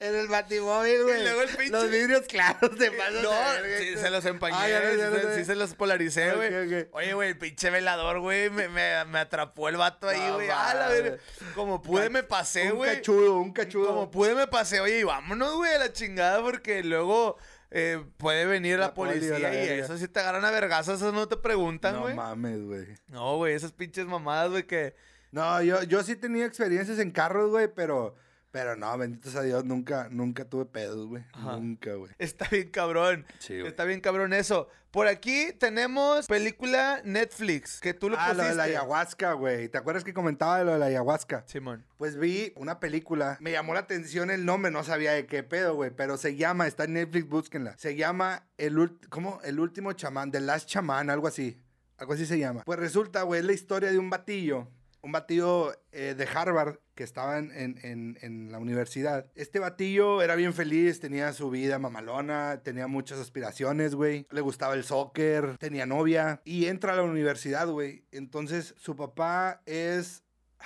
En el batimóvil, güey. luego el pinche- Los vidrios claros de paso. no, sí, se los empañé, Ah, ya ya sí, se- los polaricé, güey. Oye, güey, el pinche velador, güey, me, me, me atrapó el vato ahí, No güey. Ah, mames. verga. Como pude me pasé, Un güey. cachudo, un cachudo. Como pude me pasé, oye, y vámonos, güey, a la chingada, porque luego eh, puede venir la, La poli, policía la y eso si te agarran a vergazos, eso no te preguntan, No güey. mames, güey. No, güey, esas pinches mamadas, güey, que... No, yo, yo sí tenía experiencias en carros, güey, pero, pero no, benditos a Dios, nunca, nunca tuve pedos, güey. Nunca, güey. Está bien cabrón. Sí. Está bien cabrón eso. Por aquí tenemos película Netflix, que tú lo Ah, lo pusiste. de la ayahuasca, güey. ¿Te acuerdas que comentaba de lo de la ayahuasca? Simón. Pues vi una película, me llamó la atención el nombre, no sabía de qué pedo, güey, pero se llama, está en Netflix, búsquenla. Se llama el, ult- ¿cómo? El último chamán, The Last Chamán, algo así. Algo así se llama. Pues resulta, güey, es la historia de un batillo, un batillo eh, de Harvard que estaba en, la universidad. Este batillo era bien feliz, tenía su vida mamalona, tenía muchas aspiraciones, güey. Le gustaba el soccer, tenía novia y entra a la universidad, güey. Entonces su papá es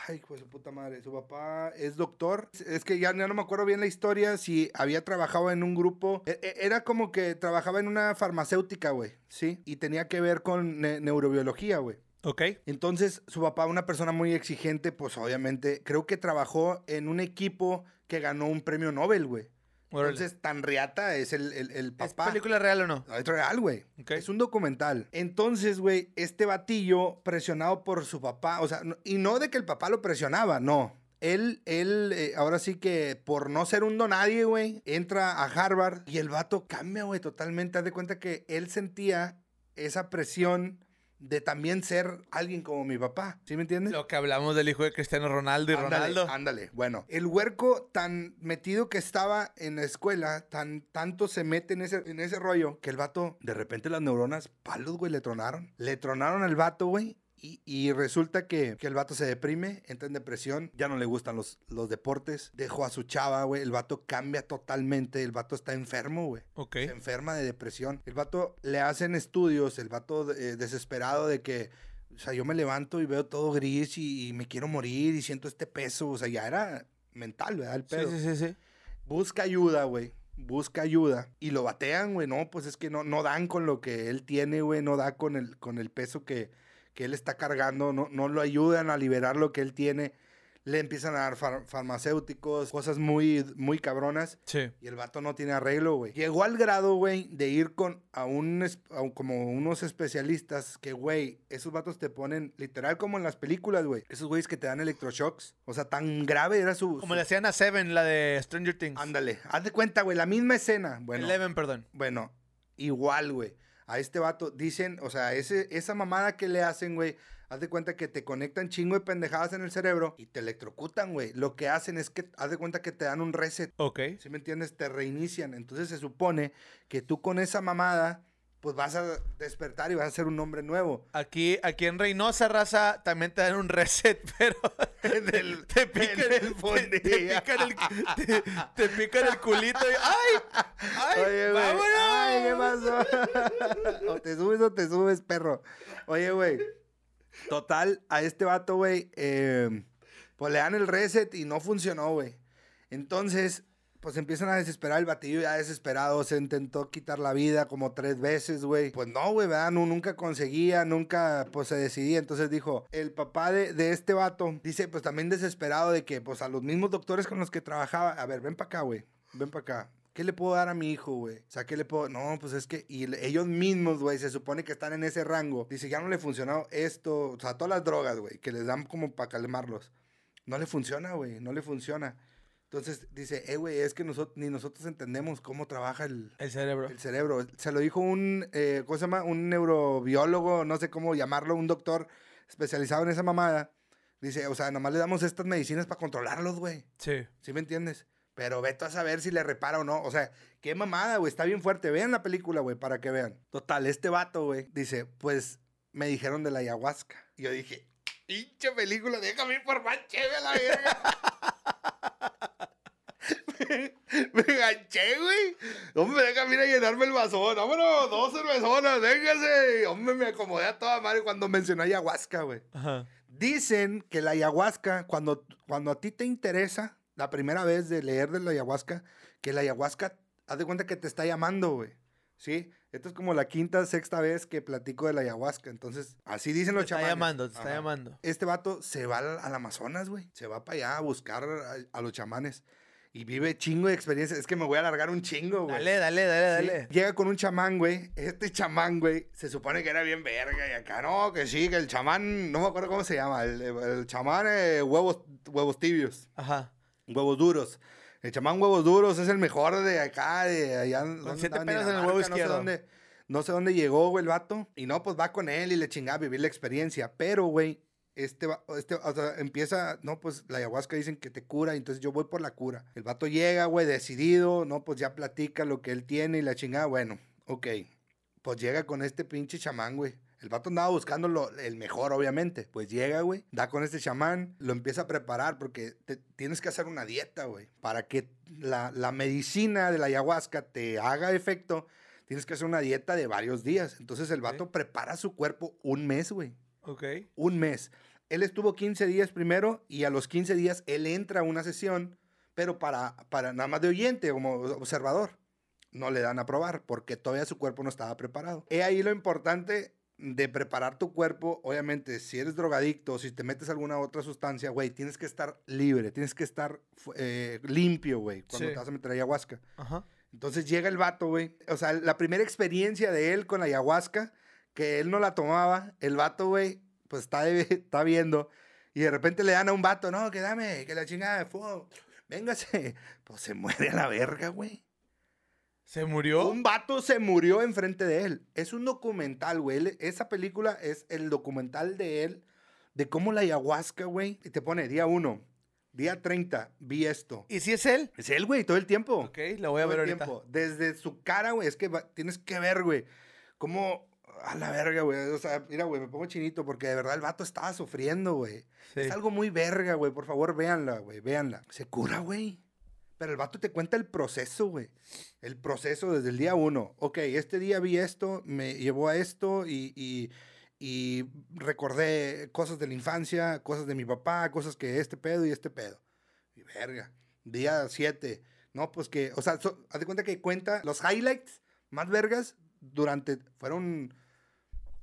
Ay, pues su puta madre. Su papá es doctor. Es que ya, no me acuerdo bien la historia. Si había trabajado en un grupo. E- e- Era como que trabajaba en una farmacéutica, güey. Sí. Y tenía que ver con ne- neurobiología, güey. Ok. Entonces, su papá, una persona muy exigente, pues obviamente, creo que trabajó en un equipo que ganó un premio Nobel, güey. Entonces, tan riata es el, el, el ¿Es papá. película real o no? No, es real, güey. Ok. Es un documental. Entonces, güey, este batillo presionado por su papá, o sea, no- y no de que el papá lo presionaba, no. Él, él, eh, ahora sí que por no ser un donadie, güey, entra a Harvard y el vato cambia, güey, totalmente. Haz de cuenta que él sentía esa presión de también ser alguien como mi papá. ¿Sí me entiendes? Lo que hablamos del hijo de Cristiano Ronaldo y Ándale, Ronaldo. Ándale, bueno. El huerco tan metido que estaba en la escuela, tan tanto se mete en ese, en ese rollo, que el vato, de repente las neuronas, palos, güey, le tronaron. Le tronaron al vato, güey. Y, y resulta que, que el vato se deprime, entra en depresión, ya no le gustan los, los deportes, dejó a su chava, güey, el vato cambia totalmente, el vato está enfermo, güey. Ok. Se enferma de depresión. El vato le hacen estudios, el vato eh, desesperado de que, o sea, yo me levanto y veo todo gris y, y me quiero morir y siento este peso. O sea, ya era mental, ¿verdad? El Sí, pedo. sí, sí, sí. Busca ayuda, güey. Busca ayuda. Y lo batean, güey. No, pues es que no, no dan con lo que él tiene, güey. No da con el, con el peso que, que él está cargando. No, no lo ayudan a liberar lo que él tiene. Le empiezan a dar far- farmacéuticos, cosas muy, muy cabronas. Sí. Y el vato no tiene arreglo, güey. Llegó al grado, güey, de ir con a un, a un- como unos especialistas que, güey, esos vatos te ponen, literal como en las películas, güey. Esos güeyes que te dan electroshocks. O sea, tan grave era su... Como su- le hacían a Seven, la de Stranger Things. Ándale, haz de cuenta, güey, la misma escena. Bueno, Eleven, perdón. bueno, igual, güey. A este vato dicen, o sea, ese, esa mamada que le hacen, güey, haz de cuenta que te conectan chingo de pendejadas en el cerebro y te electrocutan, güey. Lo que hacen es que, haz de cuenta que te dan un reset. Ok. ¿Sí me entiendes? Te reinician. Entonces se supone que tú con esa mamada, pues vas a despertar y vas a ser un hombre nuevo. Aquí, aquí en Reynosa, raza, también te dan un reset, *laughs* pero *laughs* el- te pican, el te- te, pican el, te, te pican el culito y ¡ay! ¡ay! Oye. ¡Vámonos! Ay, ¿qué pasó? *laughs* o te subes o te subes, perro. Oye, güey. Total, a este vato, güey, eh, pues le dan el reset y no funcionó, güey. Entonces, pues empiezan a desesperar el batillo ya desesperado. Se intentó quitar la vida como tres veces, güey. Pues no, güey, ¿verdad? Nunca conseguía, nunca, pues se decidía. Entonces dijo, el papá de, de este vato, dice, pues también desesperado de que, pues a los mismos doctores con los que trabajaba, a ver, ven para acá, güey, ven para acá. ¿Qué le puedo dar a mi hijo, güey? O sea, ¿qué le puedo...? No, pues es que... Y ellos mismos, güey, se supone que están en ese rango. Dice, ya no le funcionó esto. O sea, todas las drogas, güey, que les dan como para calmarlos. No le funciona, güey, no le funciona. Entonces dice, eh, güey, es que nosotros, ni nosotros entendemos cómo trabaja el, El cerebro. el cerebro. Se lo dijo un, eh, ¿cómo se llama? Un neurobiólogo, no sé cómo llamarlo, un doctor especializado en esa mamada. Dice, o sea, nomás le damos estas medicinas para controlarlos, güey. Sí. ¿Sí me entiendes? Pero vete a saber si le repara o no. O sea, qué mamada, güey. Está bien fuerte. Vean la película, güey, para que vean. Total, este vato, güey, dice, pues me dijeron de la ayahuasca. Y yo dije, pinche película, déjame ir por más chévere a la verga. *laughs* *laughs* me, enganché, güey. Hombre, déjame ir a llenarme el vasón. Vámonos, dos cervezonas, véngase. Hombre, me acomodé a toda madre cuando mencionó ayahuasca, güey. Ajá. Dicen que la ayahuasca, cuando, cuando a ti te interesa, la primera vez de leer de la ayahuasca, que la ayahuasca, haz de cuenta que te está llamando, güey. ¿Sí? Esto es como la quinta, sexta vez que platico de la ayahuasca. Entonces, así dicen Te los está chamanes. llamando, te está Ajá. llamando. Este vato se va al, al Amazonas, güey. Se va para allá a buscar a, a los chamanes. Y vive chingo de experiencia. Es que me voy a alargar un chingo, güey. Dale, dale, dale, Sí, dale. Llega con un chamán, güey. Este chamán, güey, se supone que era bien verga. Y acá, no, que sí, que el chamán, no me acuerdo cómo se llama. El, el chamán eh, huevos, huevos tibios, Ajá. huevos duros. El chamán huevos duros es el mejor de acá, de allá. ¿dónde siete en el huevo no sé izquierdo. dónde- no sé dónde llegó, güey, el vato. Y no, pues va con él y le chingaba a vivir la experiencia. Pero, güey, este, este o sea, empieza, no, pues la ayahuasca dicen que te cura, entonces yo voy por la cura. El vato llega, güey, decidido, no, pues ya platica lo que él tiene y la chingada, bueno, ok. Pues llega con este pinche chamán, güey. El vato andaba buscando lo- el mejor, obviamente. Pues llega, güey, da con este chamán, lo empieza a preparar porque te- tienes que hacer una dieta, güey. Para que la, la medicina de la ayahuasca te haga efecto, tienes que hacer una dieta de varios días. Entonces el vato prepara su cuerpo un mes, güey. Ok. Un mes. él estuvo 15 días primero y a los 15 días él entra a una sesión, pero para, para nada más de oyente, como observador. No le dan a probar porque todavía su cuerpo no estaba preparado. He ahí lo importante de preparar tu cuerpo, obviamente, si eres drogadicto, si te metes alguna otra sustancia, güey, tienes que estar libre, tienes que estar eh, limpio, güey, cuando Sí. te vas a meter ayahuasca. Ajá. Entonces llega el vato, güey. O sea, la primera experiencia de él con la ayahuasca, que él no la tomaba, el vato, güey, pues está, *laughs* está viendo. Y de repente le dan a un vato, no, que dame, que la chingada de fuego. Véngase. *laughs* Pues se muere a la verga, güey. ¿Se murió? Un vato se murió enfrente de él. Es un documental, güey. Esa película es el documental de él, de cómo la ayahuasca, güey. Y te pone día 1, día 30, vi esto. ¿Y si es él? Es él, güey, todo el tiempo. Ok, la voy a Todo ver el ahorita. tiempo. Desde su cara, güey. Es que va- tienes que ver, güey. Cómo. A la verga, güey. O sea, mira, güey, me pongo chinito porque de verdad el vato estaba sufriendo, güey. Sí. Es algo muy verga, güey. Por favor, véanla, güey. Véanla. Se cura, güey. Pero el vato te cuenta el proceso, güey. El proceso desde el día uno. Ok, este día vi esto, me llevó a esto y, y, y recordé cosas de la infancia, cosas de mi papá, cosas que este pedo y este pedo. Y verga. Día 7. No, pues que, o sea, so- haz de cuenta que cuenta los highlights más vergas durante, fueron,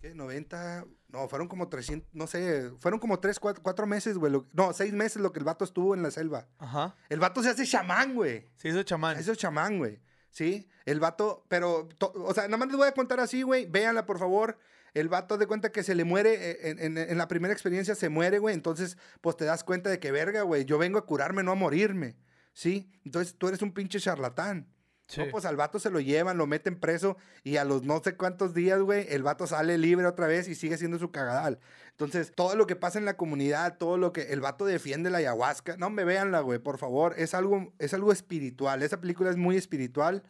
¿qué? 90, no, fueron como 300, no sé, fueron como 3, 4, meses, güey. lo- No, 6 meses lo que el vato estuvo en la selva. Ajá. El vato se hace chamán, güey. Se hizo chamán. Eso es chamán, güey. ¿Sí? El vato, pero, to- o sea, nada más les voy a contar así, güey. Véanla, por favor. El vato de cuenta que se le muere, eh, en, en- en la primera experiencia se muere, güey. Entonces, pues te das cuenta de que, verga, güey, yo vengo a curarme, no a morirme. ¿Sí? Entonces, tú eres un pinche charlatán. Sí. No, pues al vato se lo llevan, lo meten preso y a los no sé cuántos días, güey, el vato sale libre otra vez y sigue siendo su cagadal. Entonces, todo lo que pasa en la comunidad, todo lo que el vato defiende la ayahuasca, no me véanla, güey, por favor, es algo, es algo espiritual. Esa película es muy espiritual,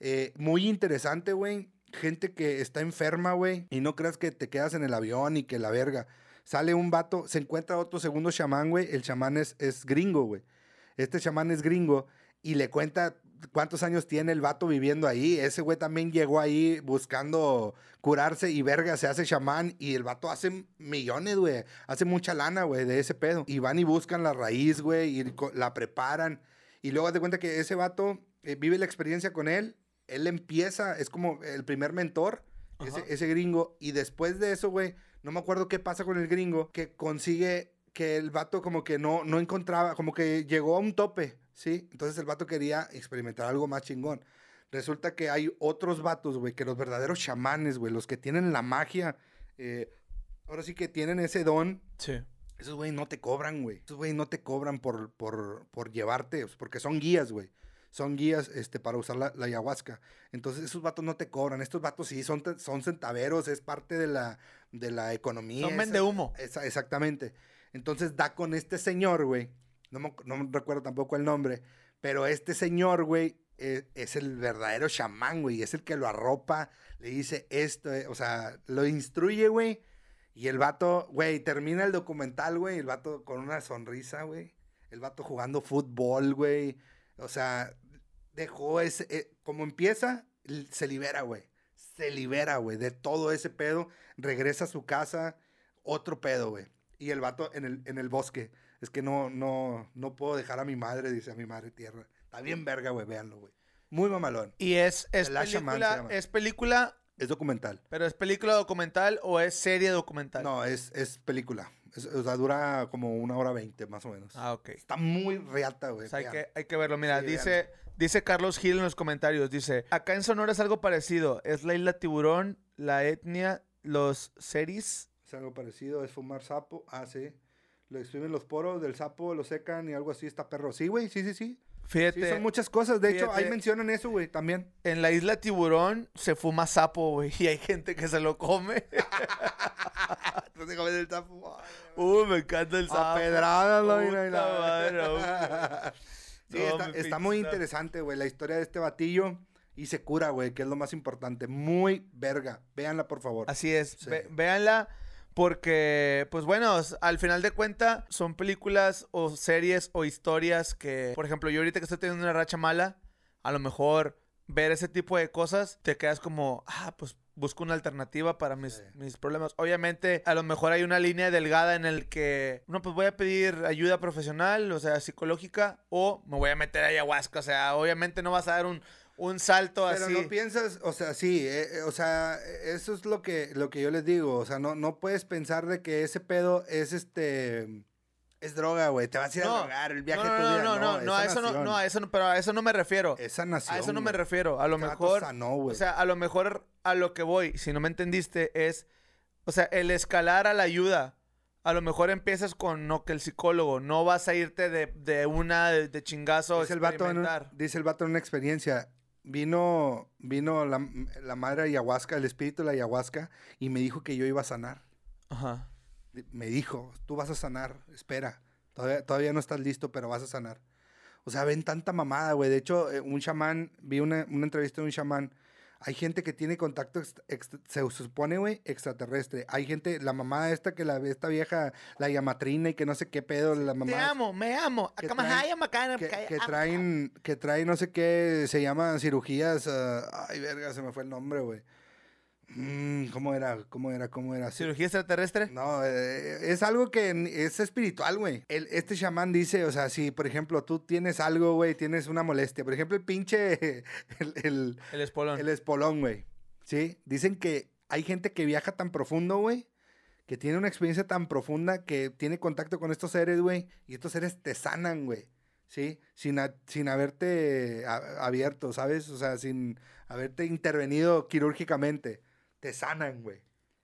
eh, muy interesante, güey. Gente que está enferma, güey, y no creas que te quedas en el avión y que la verga. Sale un vato, se encuentra otro segundo chamán, güey. El chamán es, es gringo, güey. Este chamán es gringo y le cuenta cuántos años tiene el vato viviendo ahí. Ese güey también llegó ahí buscando curarse y verga, se hace chamán y el vato hace millones, güey. Hace mucha lana, güey, de ese pedo. Y van y buscan la raíz, güey, y la preparan. Y luego de cuenta que ese vato eh, vive la experiencia con él. Él empieza, es como el primer mentor, ese, ese gringo. Y después de eso, güey, no me acuerdo qué pasa con el gringo, que consigue que el vato como que no, no encontraba, como que llegó a un tope, ¿sí? Entonces el vato quería experimentar algo más chingón. Resulta que hay otros vatos, güey, que los verdaderos chamanes, güey, los que tienen la magia, eh, ahora sí que tienen ese don, Sí. esos güey no te cobran, güey. Esos güey no te cobran por, por, por llevarte, porque son guías, güey. Son guías este, para usar la, la ayahuasca. Entonces, esos vatos no te cobran. Estos vatos sí son, son centaveros, es parte de la, de la economía. Son vende humo. esa- exactamente. Entonces, da con este señor, güey. No recuerdo tampoco el nombre. Pero este señor, güey, eh, es el verdadero chamán, güey. Es el que lo arropa, le dice esto, eh, o sea, lo instruye, güey. Y el vato, güey, termina el documental, güey, el vato con una sonrisa, güey. El vato jugando fútbol, güey. O sea, dejó ese, eh, como empieza, se libera, güey. Se libera, güey, de todo ese pedo. Regresa a su casa, otro pedo, güey. Y el vato en el, en el bosque. Es que no, no, no puedo dejar a mi madre, dice a mi madre tierra. Está bien verga, güey, véanlo, güey. Muy mamalón. Y es, es Shaman película, es película, Es documental. pero es película documental o es serie documental. No, es, es película. Es- o sea, dura como una hora veinte, más o menos. Ah, ok. Está muy reata, güey. O sea, hay que, hay que verlo. Mira, Sí, dice, dice Carlos Gil en los comentarios, dice, acá en Sonora es algo parecido. Es la isla tiburón, la etnia, los seris. Es algo parecido, es fumar sapo. Ah, sí. Lo exprimen los poros del sapo, lo secan y algo así, está perro. Sí, güey, sí, sí, sí. Fíjate, Sí, son muchas cosas. De hecho, ahí mencionan eso, güey, también. en la isla tiburón se fuma sapo, güey, y hay gente que se lo come. *laughs* No comes el sapo. Uh, me encanta el sapo. A pedradas, no, Puta mira, mira. madre, *laughs* güey. Sí, No, está, está muy interesante, güey, la historia de este batillo. Y se cura, güey, que es lo más importante. Muy verga. Véanla, por favor. Así es, Sí. ve- véanla porque, pues bueno, al final de cuenta son películas o series o historias que, por ejemplo, yo ahorita que estoy teniendo una racha mala, a lo mejor ver ese tipo de cosas te quedas como, ah, pues busco una alternativa para mis, Sí. mis problemas. Obviamente, a lo mejor hay una línea delgada en el que, no, pues voy a pedir ayuda profesional, o sea, psicológica, o me voy a meter a ayahuasca. O sea, obviamente no vas a dar un, un salto Pero así. no piensas, o sea, sí, eh, eh, o sea, eso es lo que, lo que yo les digo, o sea, no, no puedes pensar de que ese pedo es este, es droga, güey, te vas a ir a drogar, el viaje no, de tu no, vida, no, no, no, a eso no, no, a eso no, pero a eso no me refiero. es sanación, A eso no me refiero. A lo mejor, sanó, o sea, a lo mejor a lo que voy, si no me entendiste, es, o sea, el escalar a la ayuda. A lo mejor empiezas con no que el psicólogo, no vas a irte de, de una de, de chingazo dice el, vato en dice el vato en una experiencia, vino, vino la, la madre ayahuasca, el espíritu de la ayahuasca, y me dijo que yo iba a sanar. Ajá. Me dijo, tú vas a sanar, espera. Todavía, todavía no estás listo, pero vas a sanar. O sea, ven tanta mamada, güey. De hecho, eh, un chamán, vi una, una entrevista de un chamán. Hay gente que tiene contacto, ex- ex- se supone, güey, extraterrestre. Hay gente, la mamada esta que la esta vieja, la llamatrina y que no sé qué pedo, la Te mamá. amo, me amo. que traen- Que, que traen, que traen no sé qué, se llaman cirugías. ah, ay, verga, se me fue el nombre, güey. Mm, ¿Cómo era? ¿Cómo era? ¿Cómo era? ¿Cirugía extraterrestre? No, eh, es algo que es espiritual, güey. Este chamán dice, o sea, si por ejemplo tú tienes algo, güey, tienes una molestia, por ejemplo el pinche, *laughs* el, el, El espolón. el espolón, güey, ¿sí? Dicen que hay gente que viaja tan profundo, güey, que tiene una experiencia tan profunda que tiene contacto con estos seres, güey, y estos seres te sanan, güey, ¿sí? Sin, a- sin haberte a- abierto, ¿sabes? O sea, sin haberte intervenido quirúrgicamente. Te sanan, güey.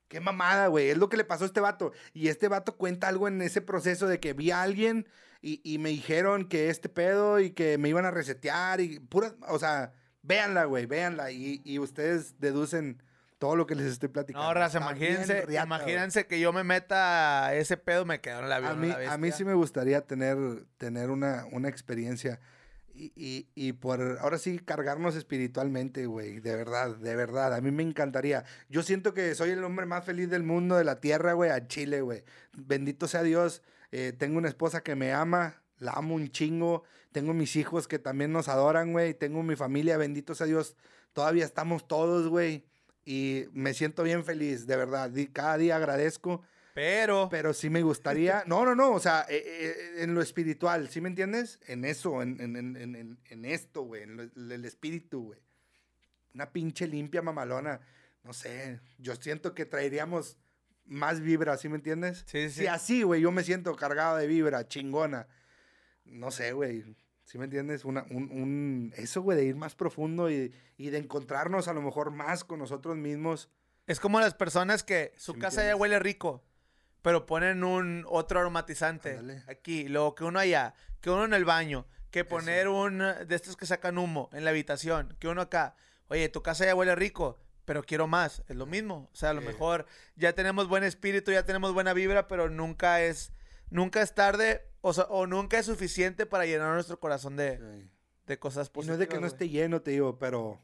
Qué mamada, güey. Es lo que le pasó a este vato. Y este vato cuenta algo en ese proceso de que vi a alguien y, y me dijeron que este pedo y que me iban a resetear y pura, o sea, véanla, güey, véanla. Y, y ustedes deducen todo lo que les estoy platicando. No, raza, imagínense, riata, imagínense que yo me meta a ese pedo, me quedo en la vida. A mí, a mí sí me gustaría tener, tener una, una experiencia y, y, por ahora sí cargarnos espiritualmente, güey, de verdad, de verdad. A mí me encantaría. Yo siento que soy el hombre más feliz del mundo, de la tierra, güey, a Chile, güey. Bendito sea Dios. eh, tengo una esposa que me ama, la amo un chingo. Tengo mis hijos que también nos adoran, güey. Tengo mi familia, bendito sea Dios. Todavía estamos todos, güey. Y me siento bien feliz, de verdad. Cada día agradezco. Pero, Pero sí me gustaría. *laughs* No, no, no. O sea, eh, eh, en lo espiritual, ¿sí me entiendes? En eso, en, en, en, en- esto, güey. En lo- el espíritu, güey. Una pinche limpia mamalona. No sé. Yo siento que traeríamos más vibra, ¿sí me entiendes? Sí, sí. Si así, güey, yo me siento cargado de vibra, chingona. No sé, güey. ¿Sí me entiendes? Una, un, un- eso, güey, de ir más profundo y, y de encontrarnos a lo mejor más con nosotros mismos. es como las personas que su Sí casa ya huele rico, pero ponen un otro aromatizante aquí, luego que uno allá, que uno en el baño, que poner un eh, de estos que sacan humo en la habitación, que uno acá. Oye, tu casa ya huele rico, pero quiero más. Es lo mismo. O sea, a lo mejor ya tenemos buen espíritu, ya tenemos buena vibra, pero nunca es, nunca es tarde o, o nunca es suficiente para llenar nuestro corazón de, Sí. de cosas Y no positivas. es de que no esté lleno, te digo, pero,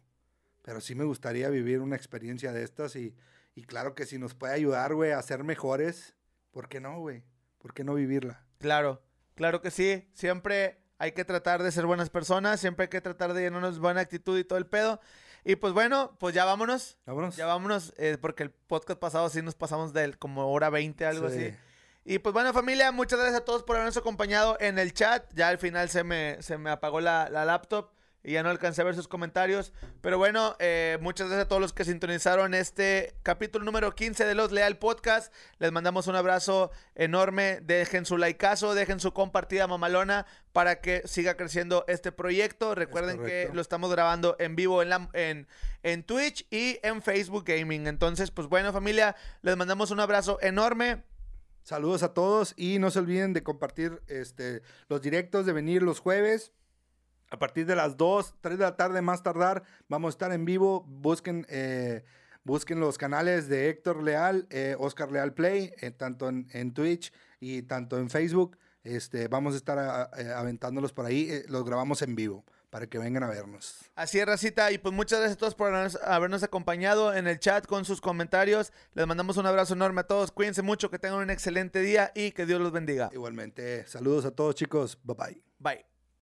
pero sí me gustaría vivir una experiencia de estas y, y claro que si nos puede ayudar, güey, a ser mejores, ¿por qué no, güey? ¿Por qué no vivirla? Claro, claro que sí. Siempre hay que tratar de ser buenas personas, siempre hay que tratar de llenarnos buena actitud y todo el pedo. Y pues bueno, pues ya vámonos. Vámonos. Ya vámonos, eh, porque el podcast pasado sí nos pasamos de como hora 20, algo Sí. así. Y pues bueno, familia, muchas gracias a todos por habernos acompañado en el chat. Ya al final se me, se me apagó la, la laptop y ya no alcancé a ver sus comentarios. Pero bueno, eh, muchas gracias a todos los que sintonizaron este capítulo número 15 de Los Leal Podcast. Les mandamos un abrazo enorme. Dejen su likeazo, dejen su compartida mamalona para que siga creciendo este proyecto. Recuerden que lo estamos grabando en vivo en, la, en, en Twitch y en Facebook Gaming. Entonces, pues bueno, familia, les mandamos un abrazo enorme. Saludos a todos y no se olviden de compartir este, los directos, de venir los jueves. A partir de las 2, 3 de la tarde más tardar, vamos a estar en vivo. Busquen, eh, busquen los canales de Héctor Leal, eh, Oscar Leal Play, eh, tanto en, en Twitch y tanto en Facebook. Este, vamos a estar a- a- aventándolos por ahí. eh, los grabamos en vivo para que vengan a vernos. Así es, Racita. Y pues muchas gracias a todos por habernos, habernos acompañado en el chat con sus comentarios. Les mandamos un abrazo enorme a todos. Cuídense mucho, que tengan un excelente día y que Dios los bendiga. Igualmente, saludos a todos chicos. Bye bye. Bye.